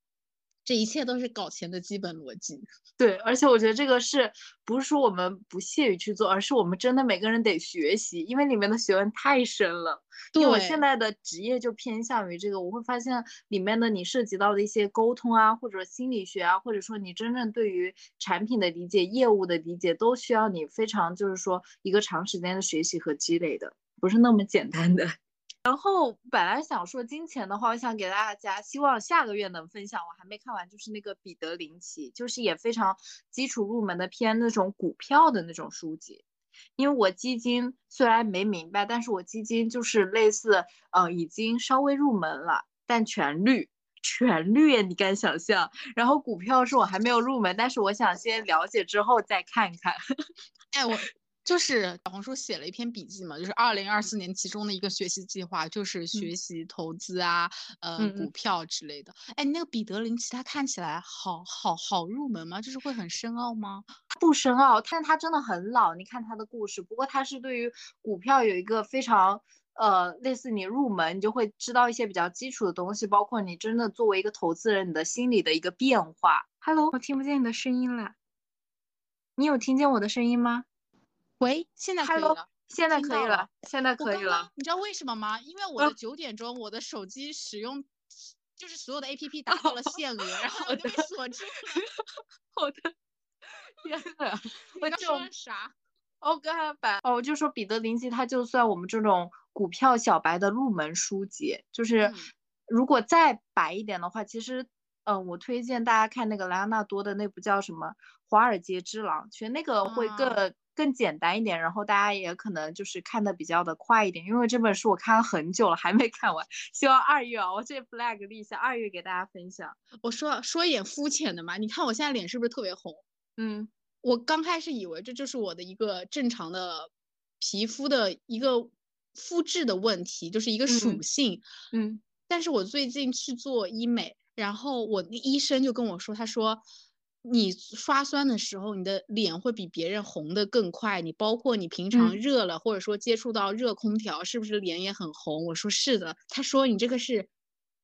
这一切都是搞钱的基本逻辑。对，而且我觉得这个是不是说我们不屑于去做，而是我们真的每个人得学习，因为里面的学问太深了。因为我现在的职业就偏向于这个，我会发现里面的你涉及到的一些沟通啊，或者心理学啊，或者说你真正对于产品的理解、业务的理解，都需要你非常就是说一个长时间的学习和积累的，不是那么简单的。然后本来想说金钱的话，我想给大家，希望下个月能分享。我还没看完，就是那个彼得林奇，就是也非常基础入门的偏那种股票的那种书籍。因为我基金虽然没明白，但是我基金就是类似，呃，已经稍微入门了，但全绿，全绿，你敢想象？然后股票是我还没有入门，但是我想先了解之后再看看。哎，我。就是小红书写了一篇笔记嘛，就是二零二四年其中的一个学习计划，就是学习投资啊，呃，股票之类的。哎，那个彼得林奇他看起来好好好入门吗？就是会很深奥吗？不深奥，但他真的很老。你看他的故事，不过他是对于股票有一个非常呃类似你入门，你就会知道一些比较基础的东西，包括你真的作为一个投资人，你的心理的一个变化。Hello，我听不见你的声音了，你有听见我的声音吗？喂，现在可以了，现在可以了，现在可以了。你知道为什么吗？因为我的九点钟，我的手机使用就是所有的 A P P 达到了限额，然后我就被锁住了。好的，天呐，我刚说啥？哦，刚才白哦，我就说彼得林奇，他就算我们这种股票小白的入门书籍，就是如果再白一点的话，其实，嗯，我推荐大家看那个莱昂纳多的那部叫什么《华尔街之狼》，其实那个会更。更简单一点，然后大家也可能就是看的比较的快一点，因为这本书我看了很久了，还没看完。希望二月啊，我这 flag 立下，二月给大家分享。我说说一点肤浅的嘛，你看我现在脸是不是特别红？嗯，我刚开始以为这就是我的一个正常的皮肤的一个肤质的问题，就是一个属性。嗯，但是我最近去做医美，然后我医生就跟我说，他说。你刷酸的时候，你的脸会比别人红的更快。你包括你平常热了，或者说接触到热空调，是不是脸也很红？我说是的。他说你这个是，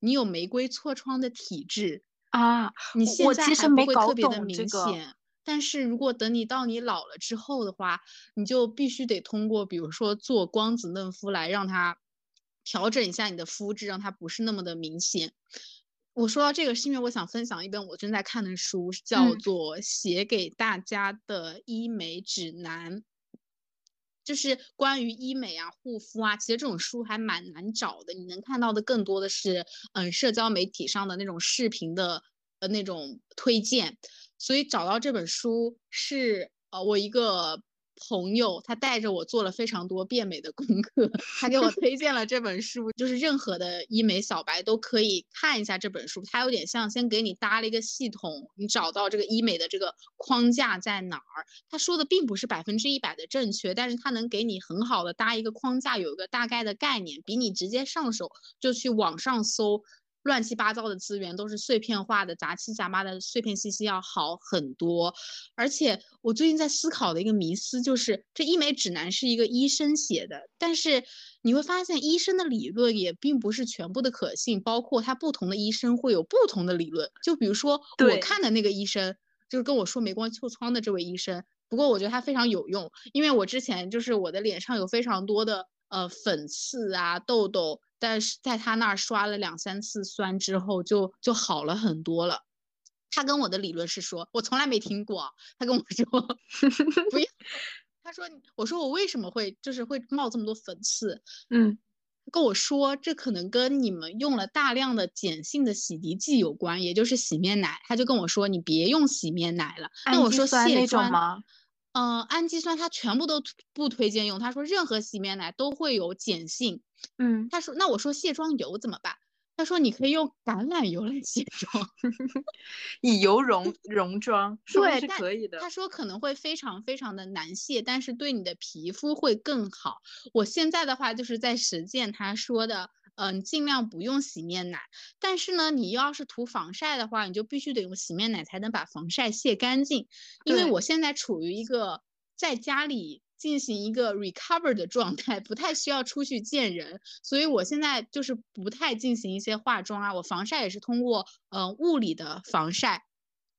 你有玫瑰痤疮的体质啊。你现在还不会特别的明显，但是如果等你到你老了之后的话，你就必须得通过，比如说做光子嫩肤来让它调整一下你的肤质，让它不是那么的明显。我说到这个，是因为我想分享一本我正在看的书，叫做《写给大家的医美指南》，就是关于医美啊、护肤啊。其实这种书还蛮难找的，你能看到的更多的是，嗯，社交媒体上的那种视频的呃那种推荐。所以找到这本书是呃我一个。朋友，他带着我做了非常多变美的功课，他给我推荐了这本书，就是任何的医美小白都可以看一下这本书。它有点像先给你搭了一个系统，你找到这个医美的这个框架在哪儿。他说的并不是百分之一百的正确，但是他能给你很好的搭一个框架，有一个大概的概念，比你直接上手就去网上搜。乱七八糟的资源都是碎片化的、杂七杂八的碎片信息要好很多。而且我最近在思考的一个迷思就是，这医美指南是一个医生写的，但是你会发现医生的理论也并不是全部的可信，包括他不同的医生会有不同的理论。就比如说我看的那个医生，就是跟我说眉光痤疮的这位医生，不过我觉得他非常有用，因为我之前就是我的脸上有非常多的呃粉刺啊、痘痘。但是在他那儿刷了两三次酸之后，就就好了很多了。他跟我的理论是说，我从来没听过。他跟我说 不要，他说我说我为什么会就是会冒这么多粉刺？嗯，跟我说这可能跟你们用了大量的碱性的洗涤剂有关，也就是洗面奶。他就跟我说你别用洗面奶了。那我说卸妆吗？嗯，氨基酸它全部都不推荐用。他说任何洗面奶都会有碱性。嗯，他说那我说卸妆油怎么办？他说你可以用橄榄油来卸妆，以油溶溶妆，对，是可以的。他说可能会非常非常的难卸，但是对你的皮肤会更好。我现在的话就是在实践他说的，嗯，尽量不用洗面奶。但是呢，你要是涂防晒的话，你就必须得用洗面奶才能把防晒卸干净。因为我现在处于一个在家里进行一个 recover 的状态，不太需要出去见人，所以我现在就是不太进行一些化妆啊。我防晒也是通过嗯物理的防晒。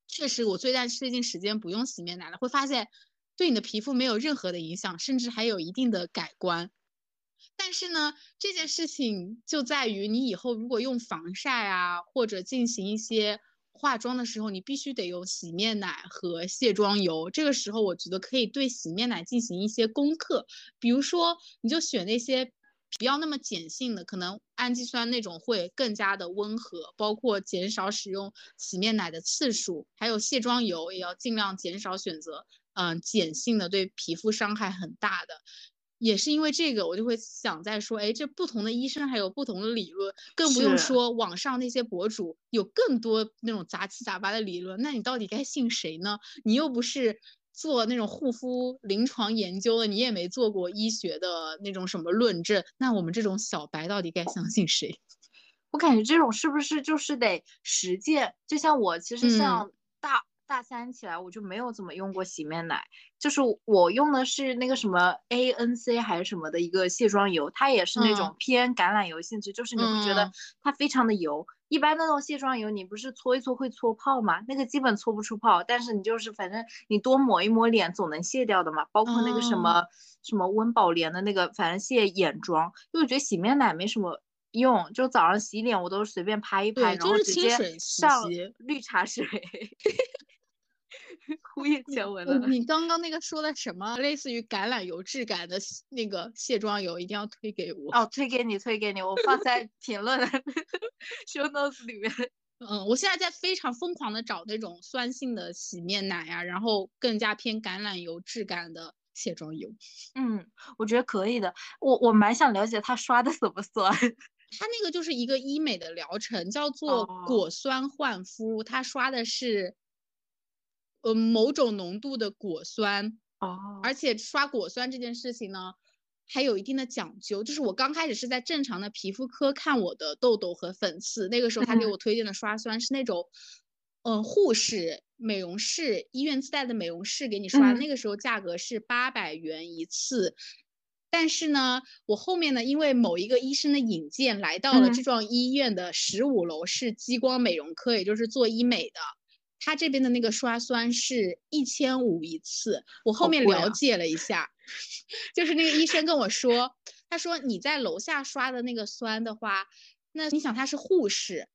确实，我最近最近时间不用洗面奶了，会发现对你的皮肤没有任何的影响，甚至还有一定的改观。但是呢，这件事情就在于你以后如果用防晒啊，或者进行一些化妆的时候，你必须得用洗面奶和卸妆油。这个时候，我觉得可以对洗面奶进行一些功课，比如说，你就选那些不要那么碱性的，可能氨基酸那种会更加的温和，包括减少使用洗面奶的次数，还有卸妆油也要尽量减少选择，嗯，碱性的对皮肤伤害很大的。也是因为这个，我就会想在说，哎，这不同的医生还有不同的理论，更不用说网上那些博主有更多那种杂七杂八的理论，那你到底该信谁呢？你又不是做那种护肤临床研究的，你也没做过医学的那种什么论证，那我们这种小白到底该相信谁？我感觉这种是不是就是得实践？就像我其实像大。大三起来我就没有怎么用过洗面奶，就是我用的是那个什么 A N C 还是什么的一个卸妆油，它也是那种偏橄榄油性质，就是你会觉得它非常的油。一般那种卸妆油你不是搓一搓会搓泡吗？那个基本搓不出泡，但是你就是反正你多抹一抹脸总能卸掉的嘛。包括那个什么什么温宝莲的那个，反正卸眼妆，因为我觉得洗面奶没什么用，就早上洗脸我都随便拍一拍，然后直接上绿茶水。胡言前文了。你刚刚那个说的什么？类似于橄榄油质感的那个卸妆油，一定要推给我。哦，推给你，推给你，我放在 评论 show notes 里面。嗯，我现在在非常疯狂的找那种酸性的洗面奶呀，然后更加偏橄榄油质感的卸妆油。嗯，我觉得可以的。我我蛮想了解它刷的怎么酸。它那个就是一个医美的疗程，叫做果酸焕肤，它刷的是。呃，某种浓度的果酸哦，而且刷果酸这件事情呢，还有一定的讲究。就是我刚开始是在正常的皮肤科看我的痘痘和粉刺，那个时候他给我推荐的刷酸是那种，嗯，护士、美容室、医院自带的美容室给你刷，那个时候价格是八百元一次。但是呢，我后面呢，因为某一个医生的引荐，来到了这幢医院的十五楼，是激光美容科，也就是做医美的。他这边的那个刷酸是一千五一次，我后面了解了一下，就是那个医生跟我说，他说你在楼下刷的那个酸的话，那你想他是护士，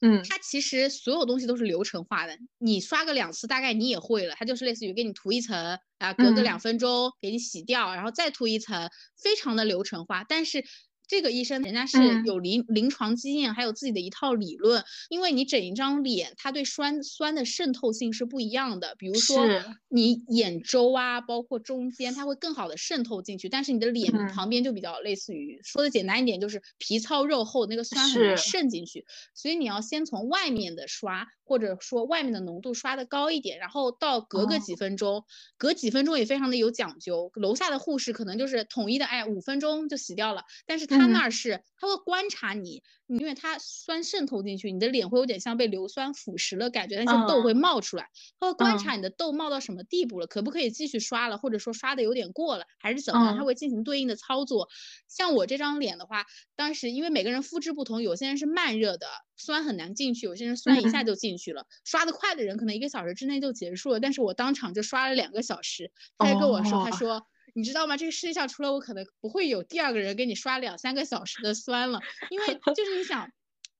嗯，他其实所有东西都是流程化的，你刷个两次大概你也会了，他就是类似于给你涂一层啊，隔个两分钟给你洗掉，然后再涂一层，非常的流程化，但是。这个医生人家是有临临床经验，还有自己的一套理论。因为你整一张脸，它对酸酸的渗透性是不一样的。比如说你眼周啊，包括中间，它会更好的渗透进去。但是你的脸旁边就比较类似于，说的简单一点，就是皮糙肉厚，那个酸很难渗进去。所以你要先从外面的刷。或者说外面的浓度刷的高一点，然后到隔个几分钟，隔几分钟也非常的有讲究。楼下的护士可能就是统一的，哎，五分钟就洗掉了。但是他那儿是他会观察你，因为它酸渗透进去，你的脸会有点像被硫酸腐蚀了感觉，那些痘会冒出来。他会观察你的痘冒到什么地步了，可不可以继续刷了，或者说刷的有点过了，还是怎么样？他会进行对应的操作。像我这张脸的话，当时因为每个人肤质不同，有些人是慢热的。酸很难进去，有些人酸一下就进去了。刷的快的人可能一个小时之内就结束了，但是我当场就刷了两个小时。他还跟我说，他说你知道吗？这个世界上除了我，可能不会有第二个人给你刷两三个小时的酸了。因为就是你想，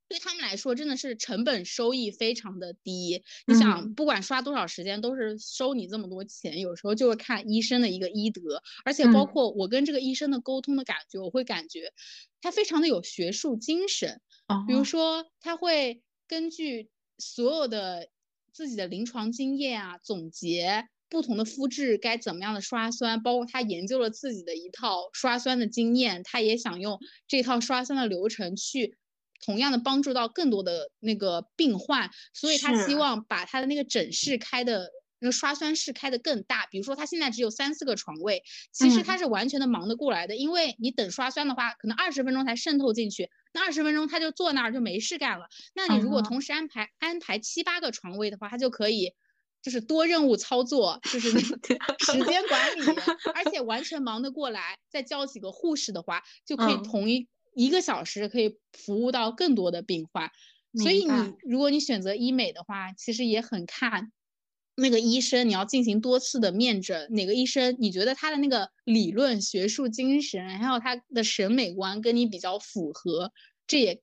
对他们来说真的是成本收益非常的低。你想，不管刷多少时间，都是收你这么多钱。有时候就是看医生的一个医德，而且包括我跟这个医生的沟通的感觉，我会感觉他非常的有学术精神。比如说，他会根据所有的自己的临床经验啊，总结不同的肤质该怎么样的刷酸，包括他研究了自己的一套刷酸的经验，他也想用这套刷酸的流程去同样的帮助到更多的那个病患，所以他希望把他的那个诊室开的。那个刷酸室开的更大，比如说他现在只有三四个床位，其实他是完全的忙得过来的，因为你等刷酸的话，可能二十分钟才渗透进去，那二十分钟他就坐那儿就没事干了。那你如果嗯同时安排安排七八个床位的话，他就可以就是多任务操作，就是那时间管理，而且完全忙得过来。再叫几个护士的话，就可以嗯同一、一个小时可以服务到更多的病患。所以你如果你选择医美的话，其实也很看那个医生，你要进行多次的面诊，哪个医生你觉得他的那个理论、学术精神，还有他的审美观跟你比较符合，这也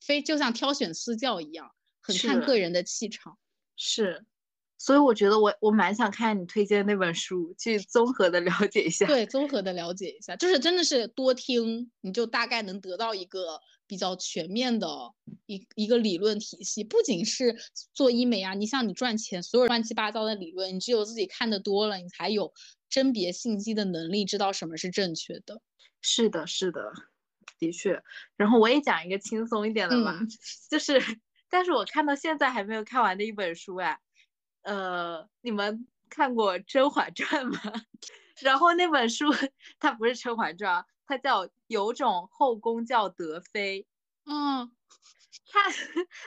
非就像挑选私教一样，很看个人的气场。是，所以我觉得我我蛮想看你推荐那本书，去综合的了解一下。对，综合的了解一下，就是真的是多听，你就大概能得到一个比较全面的一一个理论体系。不仅是做医美啊，你像你赚钱，所有乱七八糟的理论，你只有自己看的多了，你才有甄别信息的能力，知道什么是正确的。是的，是的，的确。然后我也讲一个轻松一点的吧，嗯就是，但是我看到现在还没有看完的一本书哎，呃，你们看过《甄嬛传》吗？然后那本书它不是《甄嬛传》，它叫《有种后宫叫德妃》。嗯它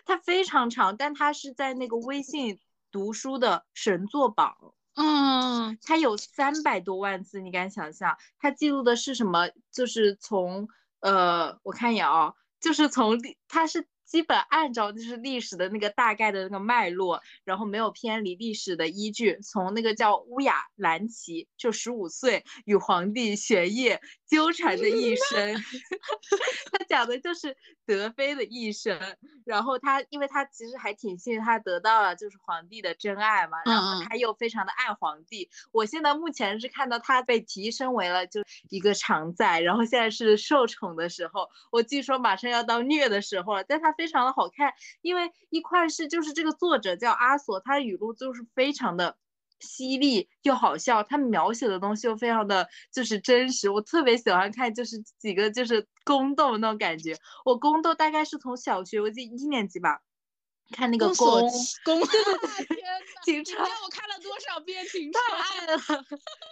它非常长，但它是在那个微信读书的神作榜，嗯它有三百多万字，你敢想象？它记录的是什么？就是从呃，我看一眼啊，就是从历，它是基本按照就是历史的那个大概的那个脉络，然后没有偏离历史的依据，从那个叫乌雅兰琪，就十五岁与皇帝玄烨纠缠的一生，他讲的就是德妃的一生。然后他，因为他其实还挺幸运，他得到了就是皇帝的真爱嘛，然后他又非常的爱皇帝。我现在目前是看到他被提升为了就一个常在，然后现在是受宠的时候，我据说马上要到虐的时候了，但他非常的好看，因为一块是就是这个作者叫阿索，他的语录就是非常的。犀利又好笑，他描写的东西又非常的就是真实，我特别喜欢看，就是几个就是宫斗那种感觉。我宫斗大概是从小学，我记得一年级吧，看那个宫宫，期宫，天 呐，秦你猜川我看了多少遍《秦太》？爱了，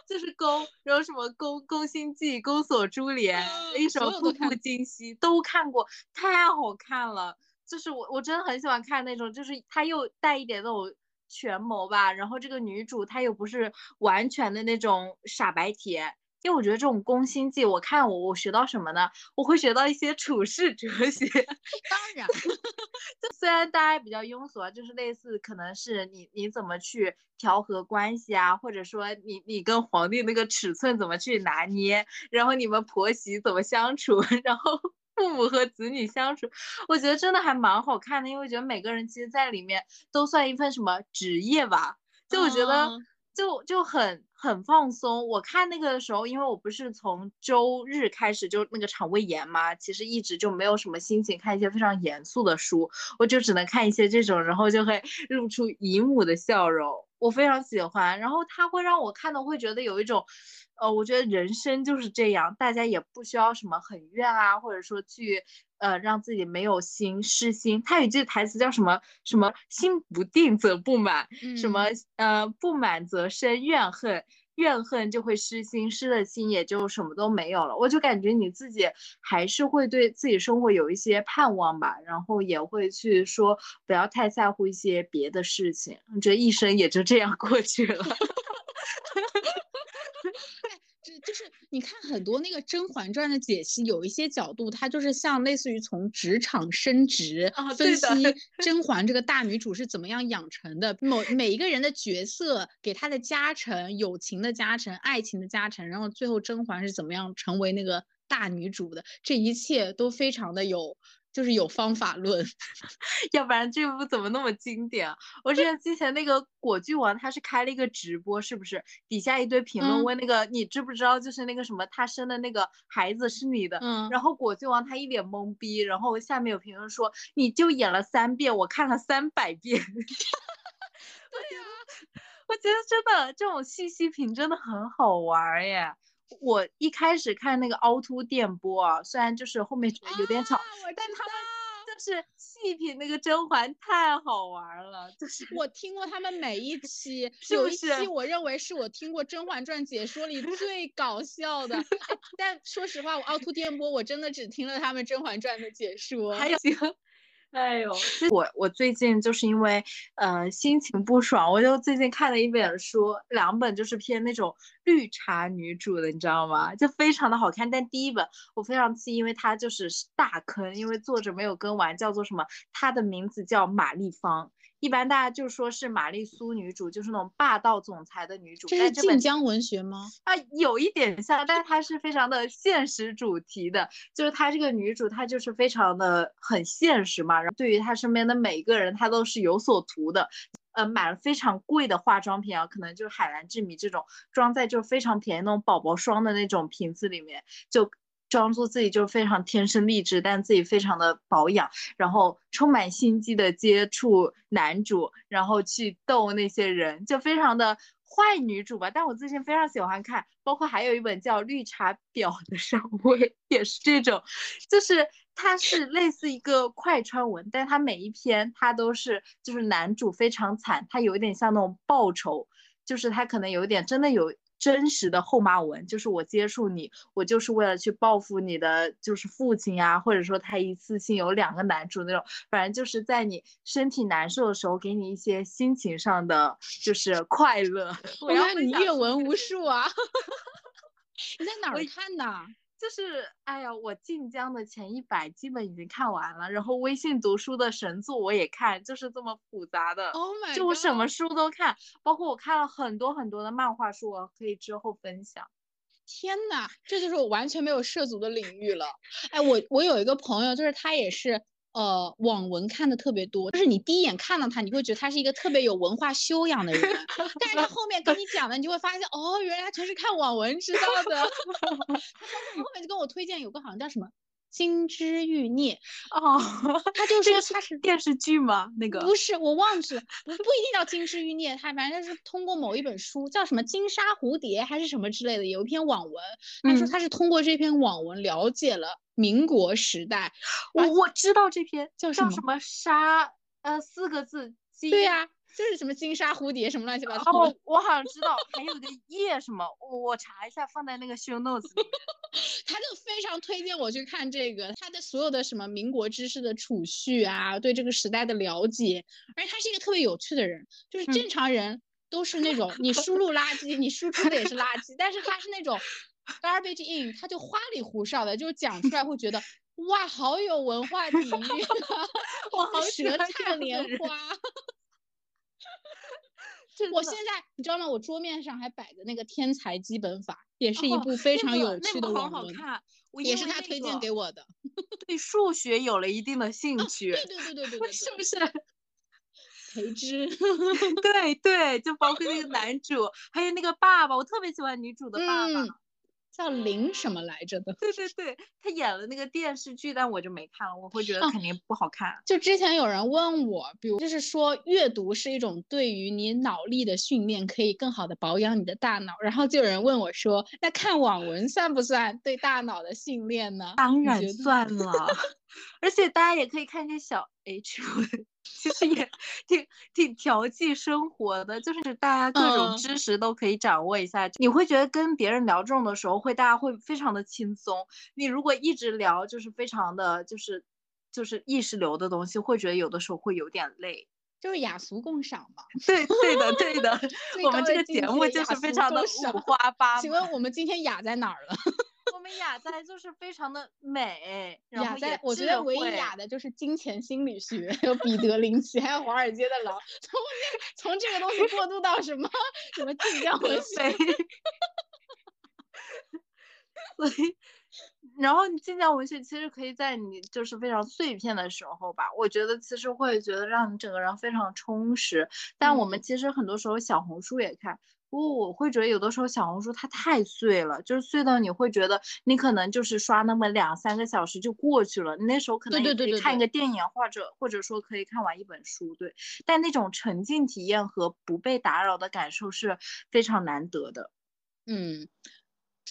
就是宫，然后什么宫宫心计、宫锁珠帘，一首步步惊心都看过，太好看了。就是我我真的很喜欢看那种，就是他又带一点那种权谋吧，然后这个女主她又不是完全的那种傻白甜。因为我觉得这种宫心计，我看我我学到什么呢？我会学到一些处世哲学。当然，就虽然大家比较庸俗啊，就是类似可能是你你怎么去调和关系啊，或者说你你跟皇帝那个尺寸怎么去拿捏，然后你们婆媳怎么相处，然后父母和子女相处，我觉得真的还蛮好看的，因为我觉得每个人其实在里面都算一份什么职业吧，就我觉得。嗯就就很很放松。我看那个的时候，因为我不是从周日开始就那个肠胃炎嘛，其实一直就没有什么心情看一些非常严肃的书，我就只能看一些这种，然后就会露出姨母的笑容，我非常喜欢。然后它会让我看的会觉得有一种，呃，我觉得人生就是这样，大家也不需要什么很怨啊，或者说去。呃，让自己没有心失心。他有一句台词叫什么？什么心不定则不满，什么呃不满则生怨恨，怨恨就会失心，失了心也就什么都没有了。我就感觉你自己还是会对自己生活有一些盼望吧，然后也会去说不要太在乎一些别的事情，这一生也就这样过去了。这就是你看很多那个《甄嬛传》的解析，有一些角度，它就是像类似于从职场升职，啊分析 甄嬛这个大女主是怎么样养成的，某每一个人的角色给她的加成，友情的加成，爱情的加成，然后最后甄嬛是怎么样成为那个大女主的，这一切都非常的有。就是有方法论，要不然这部怎么那么经典啊？我记得之前那个果郡王他是开了一个直播，是不是？底下一堆评论嗯问那个、你知不知道，就是那个什么他生的那个孩子是你的，嗯，然后果郡王他一脸懵逼，然后下面有评论说你就演了三遍，我看了三百遍。对呀、我觉得真的这种细细品真的很好玩儿耶。我一开始看那个凹凸电波啊，虽然就是后面觉得有点吵，但他们就就是细品那个甄嬛太好玩了，就是我听过他们每一期，是不有一期我认为是我听过《甄嬛传》解说里最搞笑的，哎但说实话，我凹凸电波我真的只听了他们《甄嬛传》的解说。还有行。哎呦，我我最近就是因为呃心情不爽，我就最近看了一本书，两本就是偏那种绿茶女主的，你知道吗？就非常的好看。但第一本我非常气，因为它就是大坑，因为作者没有更完，叫做什么？它的名字叫玛丽芳。一般大家就说是玛丽苏女主，就是那种霸道总裁的女主。这是晋江文学吗？啊，有一点像，但是它是非常的现实主题的，就是她这个女主，她就是非常的很现实嘛，然后对于她身边的每一个人，她都是有所图的，呃，买了非常贵的化妆品啊，可能就是海蓝之谜这种，装在就非常便宜那种宝宝霜的那种瓶子里面，就装作自己就非常天生丽质，但自己非常的保养，然后充满心机的接触男主，然后去逗那些人，就非常的坏女主吧。但我最近非常喜欢看，包括还有一本叫《绿茶婊的上位》，也是这种，就是它是类似一个快穿文，但它每一篇它都是就是男主非常惨，他有一点像那种报仇，就是他可能有点真的有。真实的后妈文，就是我接触你，我就是为了去报复你的，就是父亲呀，或者说他一次性有两个男主那种，反正就是在你身体难受的时候，给你一些心情上的就是快乐。我我要看你阅文无数啊！你在哪儿看的？就是，哎呀，我晋江的前一百基本已经看完了，然后微信读书的神作我也看，就是这么复杂的。Oh my 就我什么书都看，包括我看了很多很多的漫画书，我可以之后分享。天呐，这就是我完全没有涉足的领域了。哎，我我有一个朋友，就是他也是呃网文看的特别多，就是你第一眼看到他，你会觉得他是一个特别有文化修养的人，但是他后面跟你讲的，你就会发现哦，原来全是看网文知道的。他后后面就跟我推荐有个好像叫什么《金枝欲孽》，哦，他就这个说他是电视剧吗？那个不是，我忘记了，不不一定叫金枝欲孽，他反正是通过某一本书，叫什么《金沙蝴蝶》还是什么之类的，有一篇网文，他说嗯他是通过这篇网文了解了民国时代，我我知道这篇叫什么叫什么沙，呃，四个字。对呀、就是什么金沙蝴蝶什么乱七八糟的。哦，我好像知道，还有个叶什么，我我查一下，放在那个 show notes 里面。他就非常推荐我去看这个，他的所有的什么民国知识的储蓄啊，对这个时代的了解，而且他是一个特别有趣的人，就是嗯正常人都是那种 你输入垃圾，你输出的也是垃圾，但是他是那种 garbage in，他就花里胡哨的，就是讲出来会觉得哇，好有文化底蕴啊，我好喜舌欢这灿莲花。我现在你知道吗？我桌面上还摆着那个《天才基本法》，也是一哦部非那个常有那部好趣的网文，好看，我也是他推荐给我的。对数学有了一定的兴趣，对对对对对 对是对不是？培之，对对，就包括那个男主，还有那个爸爸，我特别喜欢女主的爸爸。嗯，叫林什么来着的？对对对，他演了那个电视剧，但我就没看了，我会觉得哦肯定不好看。就之前有人问我，比如就是说阅读是一种对于你脑力的训练，可以更好的保养你的大脑。然后就有人问我说，那看网文算不算对大脑的训练呢？当然算了，而且大家也可以看一些小 H 文，其实也挺挺调剂生活的，就是大家各种嗯知识都可以掌握一下。你会觉得跟别人聊这种的时候，会大家会非常的轻松。你如果一直聊，就是非常的就是就是意识流的东西，会觉得有的时候会有点累。就是雅俗共赏嘛。对对的对的，我们这个节目就是非常的五花八门。请问我们今天雅在哪儿了？我们雅哉就是非常的美，然后也雅在，我觉得唯一雅的就是金钱心理学，有彼得林奇，还有华尔街的狼。从这从这个东西过渡到什么什么晋江文学，对，所以，然后你晋江文学其实可以在你就是非常碎片的时候吧，我觉得其实会觉得让你整个人非常充实。但我们嗯其实很多时候小红书也看，不过我会觉得有的时候小红书它太碎了，就是碎到你会觉得你可能就是刷那么两三个小时就过去了，你那时候可能也可以看一对对对对个电影，或者或者说可以看完一本书，对。但那种沉浸体验和不被打扰的感受是非常难得的。嗯，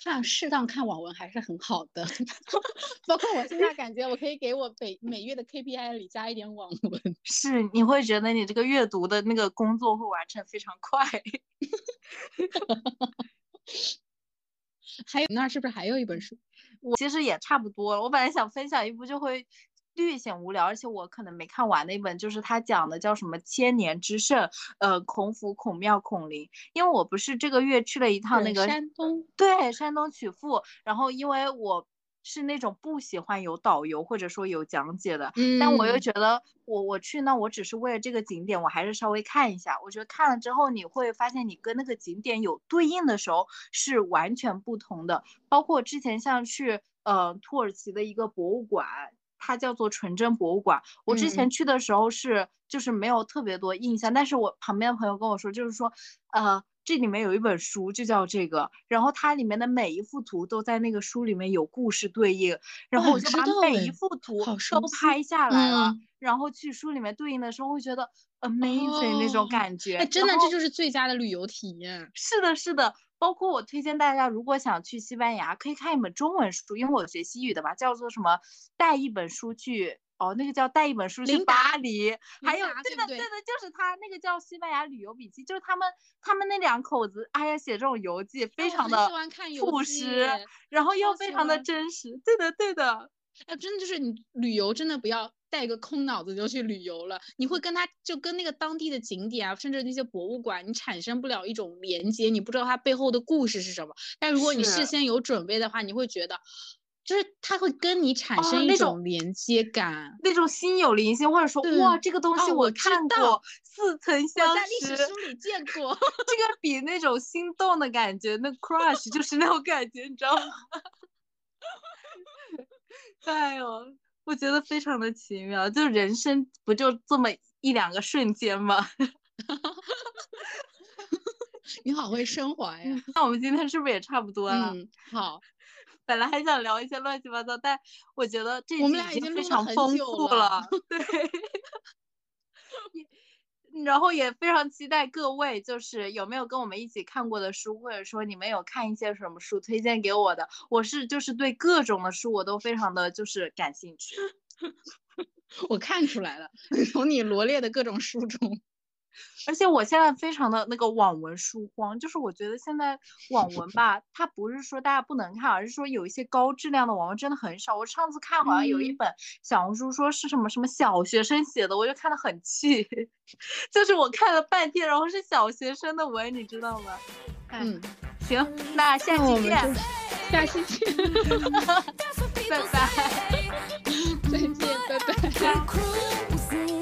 看适当看网文还是很好的，包括我现在感觉我可以给我每每月的 KPI 里加一点网文。是，你会觉得你这个阅读的那个工作会完成非常快。还有那是不是还有一本书？我其实也差不多了。我本来想分享一部就会略显无聊，而且我可能没看完的一本，就是他讲的叫什么千年之圣，呃，孔府、孔庙、孔林。因为我不是这个月去了一趟那个山东，对，山东曲阜。然后因为我。是那种不喜欢有导游或者说有讲解的，但我又觉得我我去那我只是为了这个景点，我还是稍微看一下。我觉得看了之后你会发现你跟那个景点有对应的时候是完全不同的。包括之前像去呃土耳其的一个博物馆，它叫做纯真博物馆。我之前去的时候是就是没有特别多印象，但是我旁边的朋友跟我说，就是说呃。这里面有一本书，就叫这个，然后它里面的每一幅图都在那个书里面有故事对应，然后我就把每一幅图都拍下来了，然后去书里面对应的时候会觉得 amazing 那种感觉，哎，真的这就是最佳的旅游体验。是的，是的，包括我推荐大家，如果想去西班牙，可以看一本中文书，因为我学西语的嘛，叫做什么，带一本书去。哦，那个叫带一本书去巴黎，还有对的对的，就是他那个叫西班牙旅游笔记，就是他们他们那两口子，哎呀，写这种游记非常的朴实，然后又非常的真实，对的对的，哎，真的就是你旅游真的不要带个空脑子就去旅游了，你会跟他就跟那个当地的景点啊，甚至那些博物馆，你产生不了一种连接，你不知道它背后的故事是什么，但如果你事先有准备的话，你会觉得。就是他会跟你产生一种连接感，那种心有灵犀，或者说哇，这个东西我看过，似曾相识，在历史书里见过。这个比那种心动的感觉，那 crush 就是那种感觉，你知道吗？哎呦，我觉得非常的奇妙，就人生不就这么一两个瞬间吗？你好会升华呀！那我们今天是不是也差不多了？好。本来还想聊一些乱七八糟，但我觉得这我们俩已经非常丰富了。对，然后也非常期待各位，就是有没有跟我们一起看过的书，或者说你们有看一些什么书推荐给我的？我是就是对各种的书我都非常的就是感兴趣。我看出来了，从你罗列的各种书中。而且我现在非常的那个网文书荒，就是我觉得现在网文吧，它不是说大家不能看，而是说有一些高质量的网文真的很少。我上次看好像有一本小红书说是什么什么小学生写的，我就看得很气，就是我看了半天，然后是小学生的文，你知道吗？嗯，行，那下期见，下期见，拜拜，再见，拜拜。